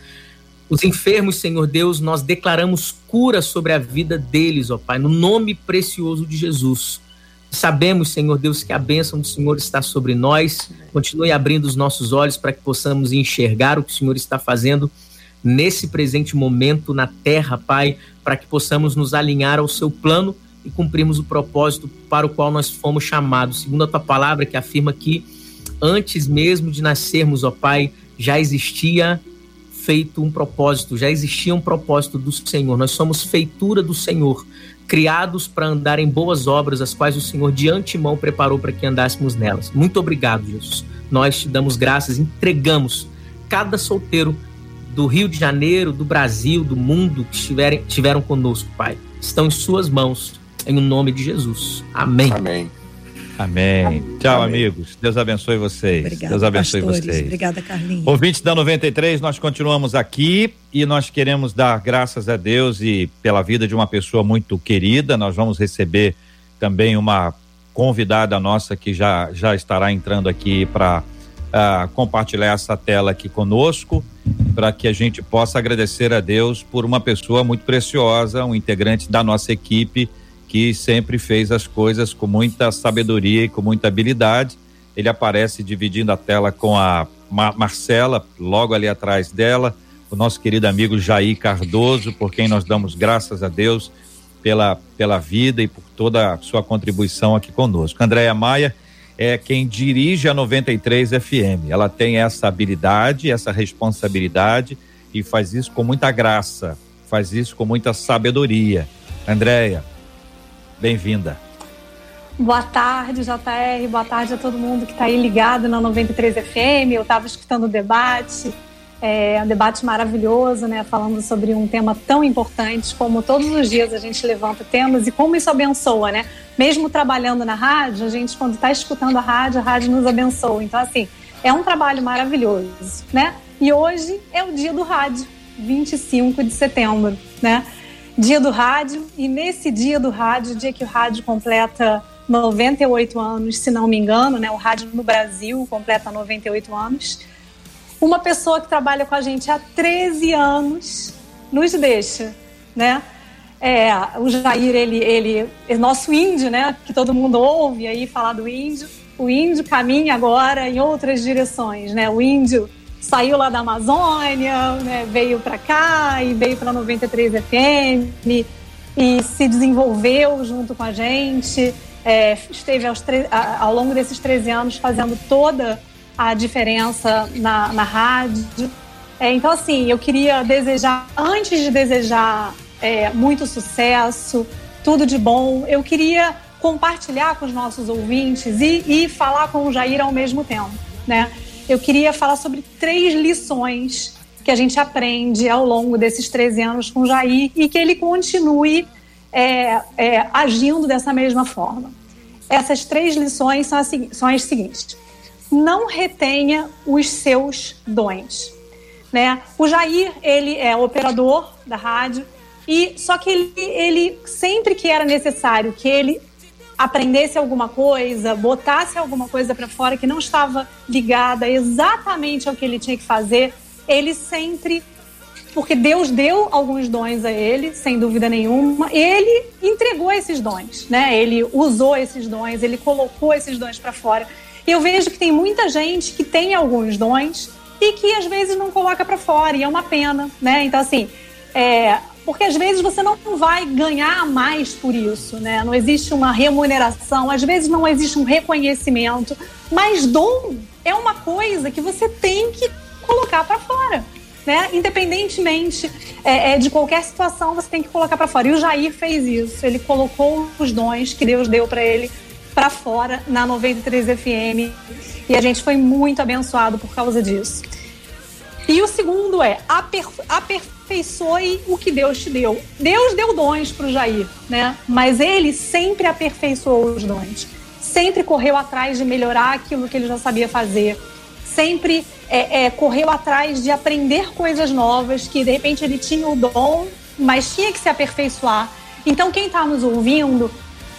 E: Os enfermos, Senhor Deus, nós declaramos cura sobre a vida deles, ó Pai, no nome precioso de Jesus. Sabemos, Senhor Deus, que a bênção do Senhor está sobre nós. Continue abrindo os nossos olhos para que possamos enxergar o que o Senhor está fazendo nesse presente momento na terra, Pai, para que possamos nos alinhar ao seu plano e cumprirmos o propósito para o qual nós fomos chamados. Segundo a tua palavra, que afirma que antes mesmo de nascermos, ó Pai, já existia feito um propósito, já existia um propósito do Senhor. Nós somos feitura do Senhor criados para andar em boas obras, as quais o Senhor de antemão preparou para que andássemos nelas. Muito obrigado, Jesus. Nós te damos graças, entregamos cada solteiro do Rio de Janeiro, do Brasil, do mundo que estiverem, estiveram conosco, Pai. Estão em Suas mãos, em nome de Jesus. Amém.
D: Amém.
A: Amém. Tchau, Amém. amigos. Deus abençoe vocês. Obrigada, Deus abençoe pastores. vocês.
B: Obrigada, Carlinhos.
A: Ouvintes da 93, nós continuamos aqui e nós queremos dar graças a Deus e pela vida de uma pessoa muito querida. Nós vamos receber também uma convidada nossa que já, já estará entrando aqui para uh, ah, compartilhar essa tela aqui conosco, para que a gente possa agradecer a Deus por uma pessoa muito preciosa, um integrante da nossa equipe que sempre fez as coisas com muita sabedoria e com muita habilidade. Ele aparece dividindo a tela com a Marcela, logo ali atrás dela, o nosso querido amigo Jair Cardoso, por quem nós damos graças a Deus pela, pela vida e por toda a sua contribuição aqui conosco. Andréia Maia é quem dirige a 93 FM. Ela tem essa habilidade, essa responsabilidade e faz isso com muita graça, faz isso com muita sabedoria. Andréia, Bem-vinda.
F: Boa tarde, JR. Boa tarde a todo mundo que está aí ligado na 93 FM. Eu estava escutando o debate, é um debate maravilhoso, né? Falando sobre um tema tão importante, como todos os dias a gente levanta temas e como isso abençoa, né? Mesmo trabalhando na rádio, a gente, quando está escutando a rádio, a rádio nos abençoa. Então, assim, é um trabalho maravilhoso, né? E hoje é o dia do rádio, 25 de setembro, né? Dia do rádio, e nesse dia do rádio, dia que o rádio completa 98 anos, se não me engano, né? O rádio no Brasil completa 98 anos. Uma pessoa que trabalha com a gente há 13 anos nos deixa, né? É, o Jair, ele, ele é nosso índio, né? Que todo mundo ouve aí falar do índio. O índio caminha agora em outras direções, né? O índio saiu lá da Amazônia, né, veio para cá e veio para 93 FM e se desenvolveu junto com a gente. É, esteve ao longo desses 13 anos fazendo toda a diferença na, na rádio. É, então, assim, eu queria desejar, antes de desejar é, muito sucesso, tudo de bom, eu queria compartilhar com os nossos ouvintes e, e falar com o Jair ao mesmo tempo, né? Eu queria falar sobre três lições que a gente aprende ao longo desses 13 anos com Jair e que ele continue é, é, agindo dessa mesma forma. Essas três lições são as, são as seguintes: não retenha os seus dons. Né? O Jair, ele é operador da rádio, e só que ele, ele sempre que era necessário que ele aprendesse alguma coisa, botasse alguma coisa para fora que não estava ligada exatamente ao que ele tinha que fazer, ele sempre porque Deus deu alguns dons a ele, sem dúvida nenhuma. Ele entregou esses dons, né? Ele usou esses dons, ele colocou esses dons para fora. Eu vejo que tem muita gente que tem alguns dons e que às vezes não coloca para fora, e é uma pena, né? Então, assim, é, porque às vezes você não vai ganhar mais por isso, né? Não existe uma remuneração, às vezes não existe um reconhecimento, mas dom é uma coisa que você tem que colocar para fora. Né? Independentemente é, é, de qualquer situação, você tem que colocar para fora. E o Jair fez isso. Ele colocou os dons que Deus deu para ele para fora na 93 FM e a gente foi muito abençoado por causa disso. E o segundo é aper, aperfeiçoe o que Deus te deu. Deus deu dons para o Jair, né? Mas ele sempre aperfeiçoou os dons. Sempre correu atrás de melhorar aquilo que ele já sabia fazer. Sempre é, é, correu atrás de aprender coisas novas que de repente ele tinha o dom, mas tinha que se aperfeiçoar. Então quem está nos ouvindo,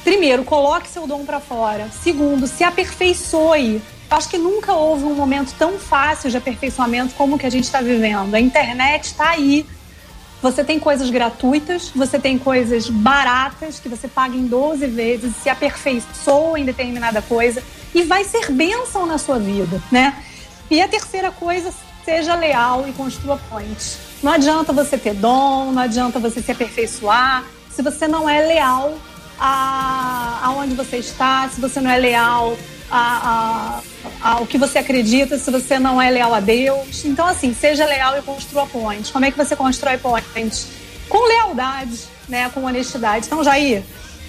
F: primeiro coloque seu dom para fora. Segundo, se aperfeiçoe acho que nunca houve um momento tão fácil de aperfeiçoamento como o que a gente está vivendo. A internet está aí. Você tem coisas gratuitas, você tem coisas baratas que você paga em 12 vezes, se aperfeiçoa em determinada coisa e vai ser bênção na sua vida, né? E a terceira coisa, seja leal e construa pontes. Não adianta você ter dom, não adianta você se aperfeiçoar se você não é leal a, aonde você está, se você não é leal a, a, ao que você acredita se você não é leal a Deus. Então, assim, seja leal e construa pontes. Como é que você constrói pontes? Com lealdade, né? Com honestidade. Então, Jair,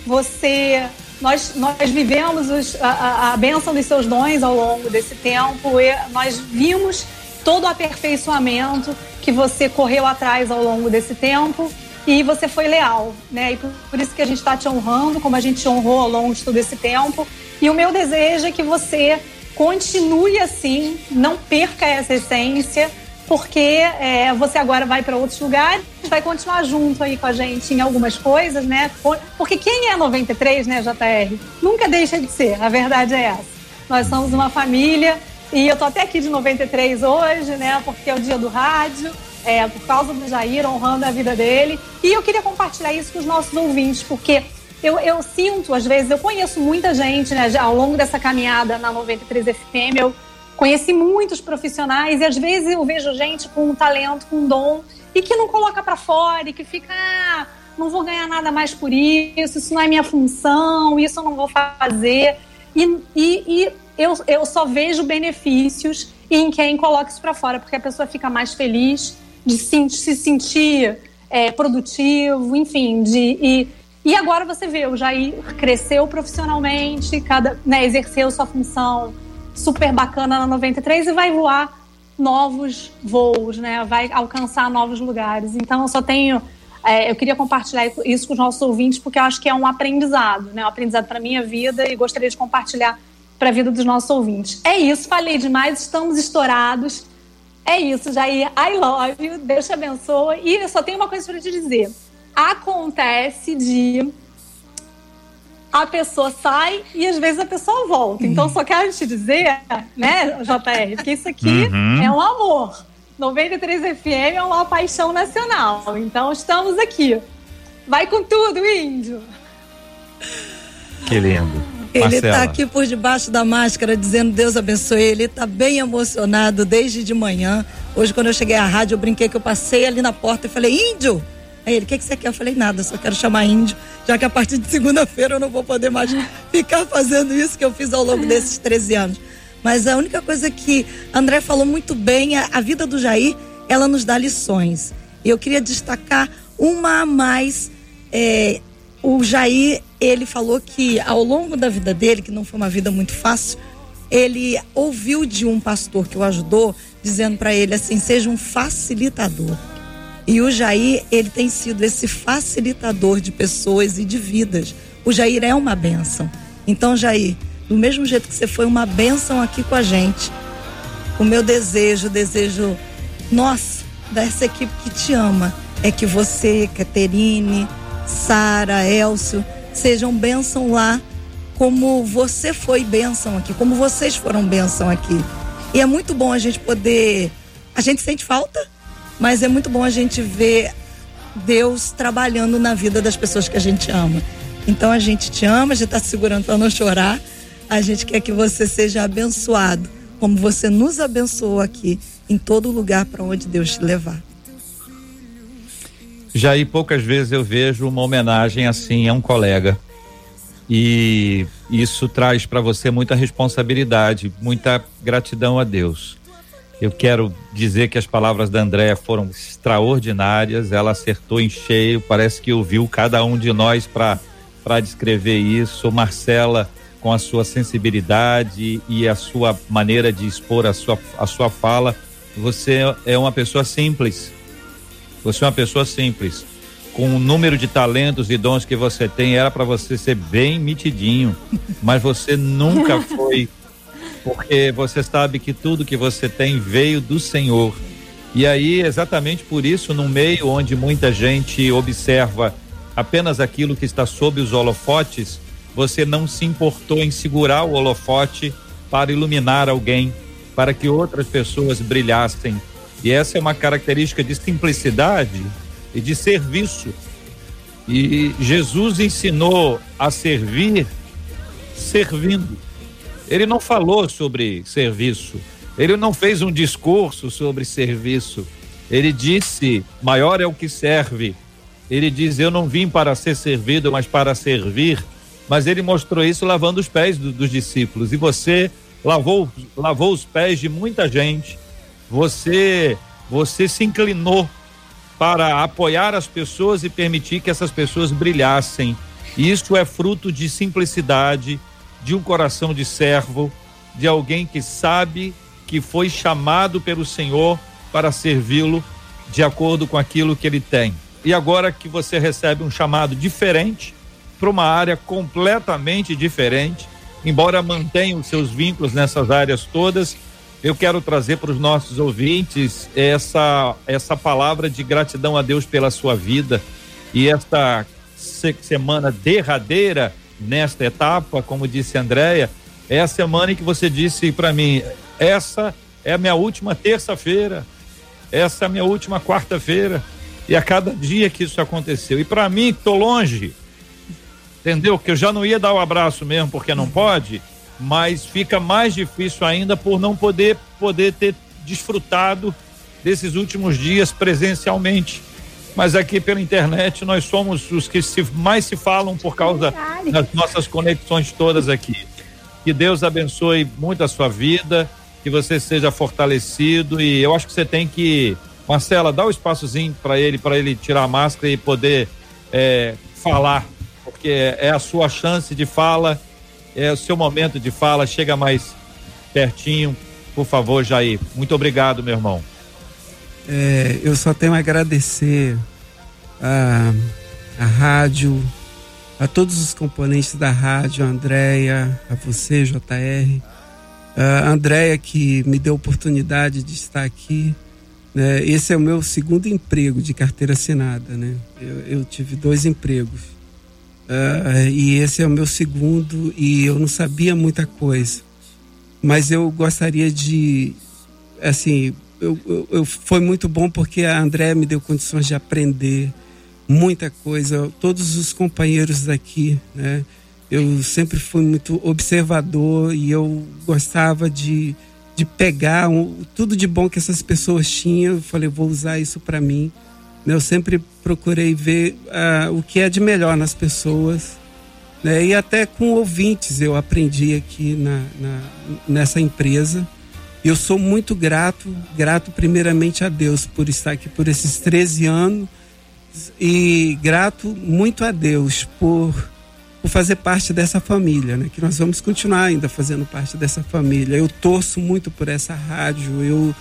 F: você. Nós, nós vivemos os, a, a bênção dos seus dons ao longo desse tempo e nós vimos todo o aperfeiçoamento que você correu atrás ao longo desse tempo e você foi leal, né? E por, isso que a gente está te honrando, como a gente te honrou ao longo de todo esse tempo. E o meu desejo é que você continue assim, não perca essa essência, porque é, você agora vai para outros lugares, vai continuar junto aí com a gente em algumas coisas, né? Porque quem é 93, né, JR, nunca deixa de ser, a verdade é essa. Nós somos uma família e eu tô até aqui de 93 hoje, né, porque é o dia do rádio, é, por causa do Jair, honrando a vida dele. E eu queria compartilhar isso com os nossos ouvintes, porque eu, eu sinto, às vezes, eu conheço muita gente, né, ao longo dessa caminhada na 93 FM, eu conheci muitos profissionais e às vezes eu vejo gente com um talento, com um dom e que não coloca para fora e que fica, ah, não vou ganhar nada mais por isso, isso não é minha função, isso eu não vou fazer. E, e, e eu, eu só vejo benefícios em quem coloca isso para fora, porque a pessoa fica mais feliz de se, se sentir é, produtivo, enfim, de, e, e agora você vê, o Jair cresceu profissionalmente, cada, né, exerceu sua função super bacana na 93 e vai voar novos voos, né? Vai alcançar novos lugares. Então eu só tenho é, eu queria compartilhar isso com os nossos ouvintes porque eu acho que é um aprendizado, né? Um aprendizado para minha vida e gostaria de compartilhar para a vida dos nossos ouvintes. É isso, falei demais, estamos estourados. É isso, Jair. I love you. Deus te abençoe. E eu só tenho uma coisa para te dizer acontece de a pessoa sai e às vezes a pessoa volta. Então, só quero te dizer, né, JR, que isso aqui uhum. é um amor. 93 FM é uma paixão nacional. Então, estamos aqui. Vai com tudo, índio.
G: Que lindo.
B: Ele está aqui por debaixo da máscara dizendo Deus abençoe. Ele está bem emocionado desde de manhã. Hoje, quando eu cheguei à rádio, eu brinquei que eu passei ali na porta e falei: Índio, Aí ele, o que, que você quer? Eu falei, nada, só quero chamar índio, já que a partir de segunda-feira eu não vou poder mais ficar fazendo isso que eu fiz ao longo desses 13 anos. Mas a única coisa que André falou muito bem, a, a vida do Jair, ela nos dá lições. E eu queria destacar uma a mais. É, o Jair, ele falou que ao longo da vida dele, que não foi uma vida muito fácil, ele ouviu de um pastor que o ajudou, dizendo para ele assim: seja um facilitador. E o Jair, ele tem sido esse facilitador de pessoas e de vidas. O Jair é uma bênção. Então, Jair, do mesmo jeito que você foi uma bênção aqui com a gente, o meu desejo, o desejo nosso, dessa equipe que te ama, é que você, Caterine, Sara, Elcio, sejam bênção lá, como você foi bênção aqui, como vocês foram bênção aqui. E é muito bom a gente poder. A gente sente falta, mas é muito bom a gente ver Deus trabalhando na vida das pessoas que a gente ama. Então a gente te ama, a gente está segurando para não chorar. A gente quer que você seja abençoado, como você nos abençoou aqui, em todo lugar para onde Deus te levar.
A: Jair, poucas vezes eu vejo uma homenagem assim a um colega. E isso traz para você muita responsabilidade, muita gratidão a Deus. Eu quero dizer que as palavras da Andréa foram extraordinárias, ela acertou em cheio, parece que ouviu cada um de nós para descrever isso. Marcela, com a sua sensibilidade e a sua maneira de expor a sua, a sua fala, você é uma pessoa simples. Você é uma pessoa simples com o número de talentos e dons que você tem, era para você ser bem mitidinho, mas você nunca foi, porque você sabe que tudo que você tem veio do Senhor. E aí, exatamente por isso, no meio onde muita gente observa apenas aquilo que está sob os holofotes, você não se importou em segurar o holofote para iluminar alguém, para que outras pessoas brilhassem. E essa é uma característica de simplicidade e de serviço. E Jesus ensinou a servir servindo. Ele não falou sobre serviço. Ele não fez um discurso sobre serviço. Ele disse: maior é o que serve. Ele diz: Eu não vim para ser servido, mas para servir. Mas ele mostrou isso lavando os pés do, dos discípulos. E você lavou, lavou os pés de muita gente. Você, você se inclinou para apoiar as pessoas e permitir que essas pessoas brilhassem. Isso é fruto de simplicidade, de um coração de servo, de alguém que sabe que foi chamado pelo Senhor para servi-lo de acordo com aquilo que ele tem. E agora que você recebe um chamado diferente, para uma área completamente diferente, embora mantenha os seus vínculos nessas áreas todas, eu quero trazer para os nossos ouvintes essa, essa palavra de gratidão a Deus pela sua vida e esta semana derradeira nesta etapa, como disse Andréia, é a semana em que você disse para mim: essa é a minha última terça-feira, essa é a minha última quarta-feira, e a cada dia que isso aconteceu. E para mim, estou longe, entendeu? Que eu já não ia dar o um abraço mesmo, porque não pode mas fica mais difícil ainda por não poder poder ter desfrutado desses últimos dias presencialmente. Mas aqui pela internet nós somos os que se, mais se falam por causa das nossas conexões todas aqui. Que Deus abençoe muito a sua vida, que você seja fortalecido e eu acho que você tem que Marcela, dá o um espaçozinho para ele, para ele tirar a máscara e poder é, falar, porque é a sua chance de fala é o seu momento de fala, chega mais pertinho, por favor, Jair. Muito obrigado, meu irmão.
H: É, eu só tenho a agradecer a, a rádio, a todos os componentes da rádio, a Andréia, a você, JR, a Andréia que me deu a oportunidade de estar aqui. Né? Esse é o meu segundo emprego de carteira assinada. Né? Eu, eu tive dois empregos. Uh, e esse é o meu segundo e eu não sabia muita coisa. Mas eu gostaria de, assim, eu, eu, eu, foi muito bom porque a André me deu condições de aprender muita coisa. Todos os companheiros daqui, né? Eu sempre fui muito observador e eu gostava de, de pegar um, tudo de bom que essas pessoas tinham. Eu falei, vou usar isso para mim. Eu sempre procurei ver uh, o que é de melhor nas pessoas. Né? E até com ouvintes eu aprendi aqui na, na nessa empresa. Eu sou muito grato, grato primeiramente a Deus por estar aqui por esses 13 anos e grato muito a Deus por, por fazer parte dessa família, né? Que nós vamos continuar ainda fazendo parte dessa família. Eu torço muito por essa rádio. Eu,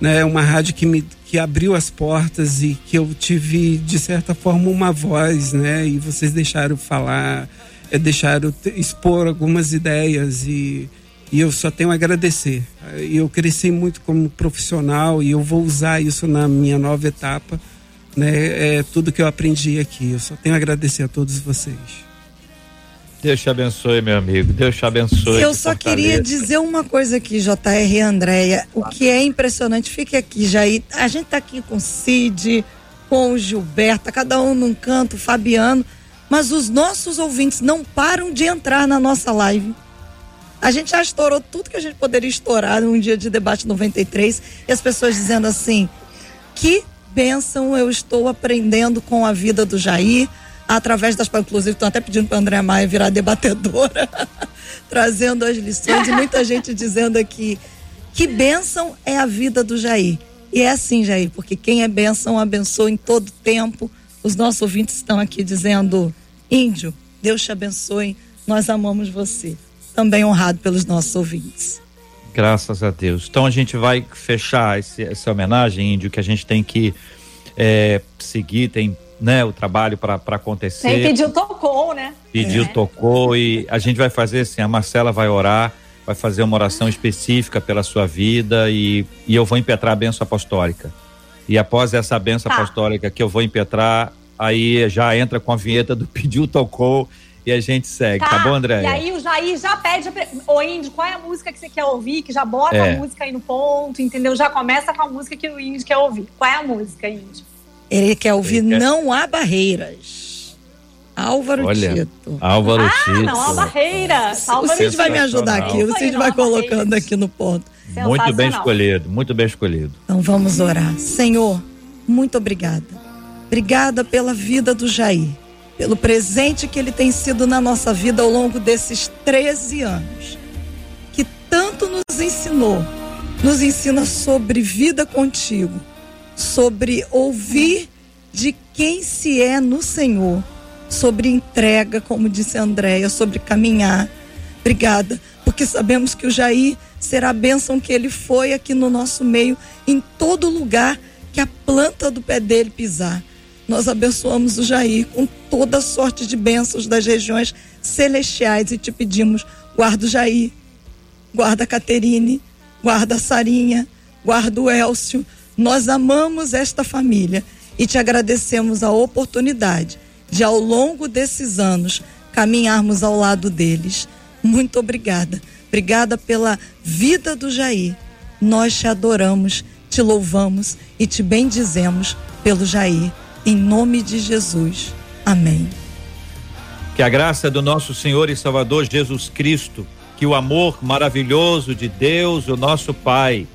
H: né, uma rádio que me que abriu as portas e que eu tive de certa forma uma voz, né? E vocês deixaram falar, é, deixaram expor algumas ideias e e eu só tenho a agradecer. Eu cresci muito como profissional e eu vou usar isso na minha nova etapa, né? É tudo que eu aprendi aqui. Eu só tenho a agradecer a todos vocês.
A: Deus te abençoe, meu amigo. Deus te abençoe.
B: Eu só queria dizer uma coisa aqui, JR e Andréia. O que é impressionante, fique aqui, Jair. A gente tá aqui com o Cid, com o Gilberto, cada um num canto, Fabiano. Mas os nossos ouvintes não param de entrar na nossa live. A gente já estourou tudo que a gente poderia estourar num dia de debate 93 e as pessoas dizendo assim: que bênção eu estou aprendendo com a vida do Jair, através das. Inclusive, estão até pedindo para André Maia virar debatedora, trazendo as lições e muita gente dizendo aqui: que bênção é a vida do Jair. E é assim, Jair, porque quem é bênção abençoa em todo tempo. Os nossos ouvintes estão aqui dizendo: Índio, Deus te abençoe, nós amamos você também honrado pelos nossos ouvintes.
A: Graças a Deus. Então a gente vai fechar esse, essa homenagem, Índio, que a gente tem que é, seguir, tem né, o trabalho para acontecer. Tem
F: pediu tocou, né?
A: Pediu é. tocou e a gente vai fazer assim, a Marcela vai orar, vai fazer uma oração específica pela sua vida e, e eu vou impetrar a benção apostólica. E após essa benção tá. apostólica que eu vou impetrar, aí já entra com a vinheta do pediu tocou e a gente segue, tá, tá bom, André?
F: E aí o Jair já pede, ô Índio, qual é a música que você quer ouvir? Que já bota é. a música aí no ponto, entendeu? Já começa com a música que o Índio quer ouvir. Qual é a música, Índio?
B: Ele quer ouvir Ele quer... Não Há Barreiras. Álvaro Olha, Tito.
A: Álvaro ah,
F: Tito. Não há barreiras.
B: O Cid vai me ajudar aqui. O Cid vai colocando aqui no ponto.
A: Muito bem escolhido, muito bem escolhido.
B: Então vamos orar. Senhor, muito obrigada. Obrigada pela vida do Jair pelo presente que ele tem sido na nossa vida ao longo desses 13 anos, que tanto nos ensinou, nos ensina sobre vida contigo, sobre ouvir de quem se é no Senhor, sobre entrega, como disse a Andréia, sobre caminhar. Obrigada, porque sabemos que o Jair será a bênção que ele foi aqui no nosso meio, em todo lugar que a planta do pé dele pisar nós abençoamos o Jair com toda sorte de bênçãos das regiões celestiais e te pedimos, guarda o Jair, guarda a Caterine, guarda a Sarinha, guarda o Elcio. Nós amamos esta família e te agradecemos a oportunidade de, ao longo desses anos, caminharmos ao lado deles. Muito obrigada. Obrigada pela vida do Jair. Nós te adoramos, te louvamos e te bendizemos pelo Jair. Em nome de Jesus. Amém.
A: Que a graça do nosso Senhor e Salvador Jesus Cristo, que o amor maravilhoso de Deus, o nosso Pai,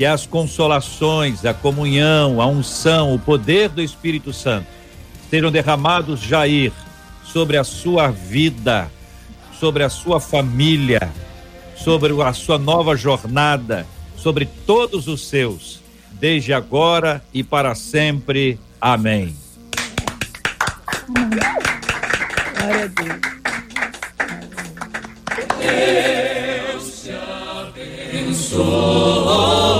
A: que as consolações, a comunhão, a unção, o poder do Espírito Santo sejam derramados, Jair, sobre a sua vida, sobre a sua família, sobre a sua nova jornada, sobre todos os seus, desde agora e para sempre. Amém. Glória a Deus. Deus te abençoe.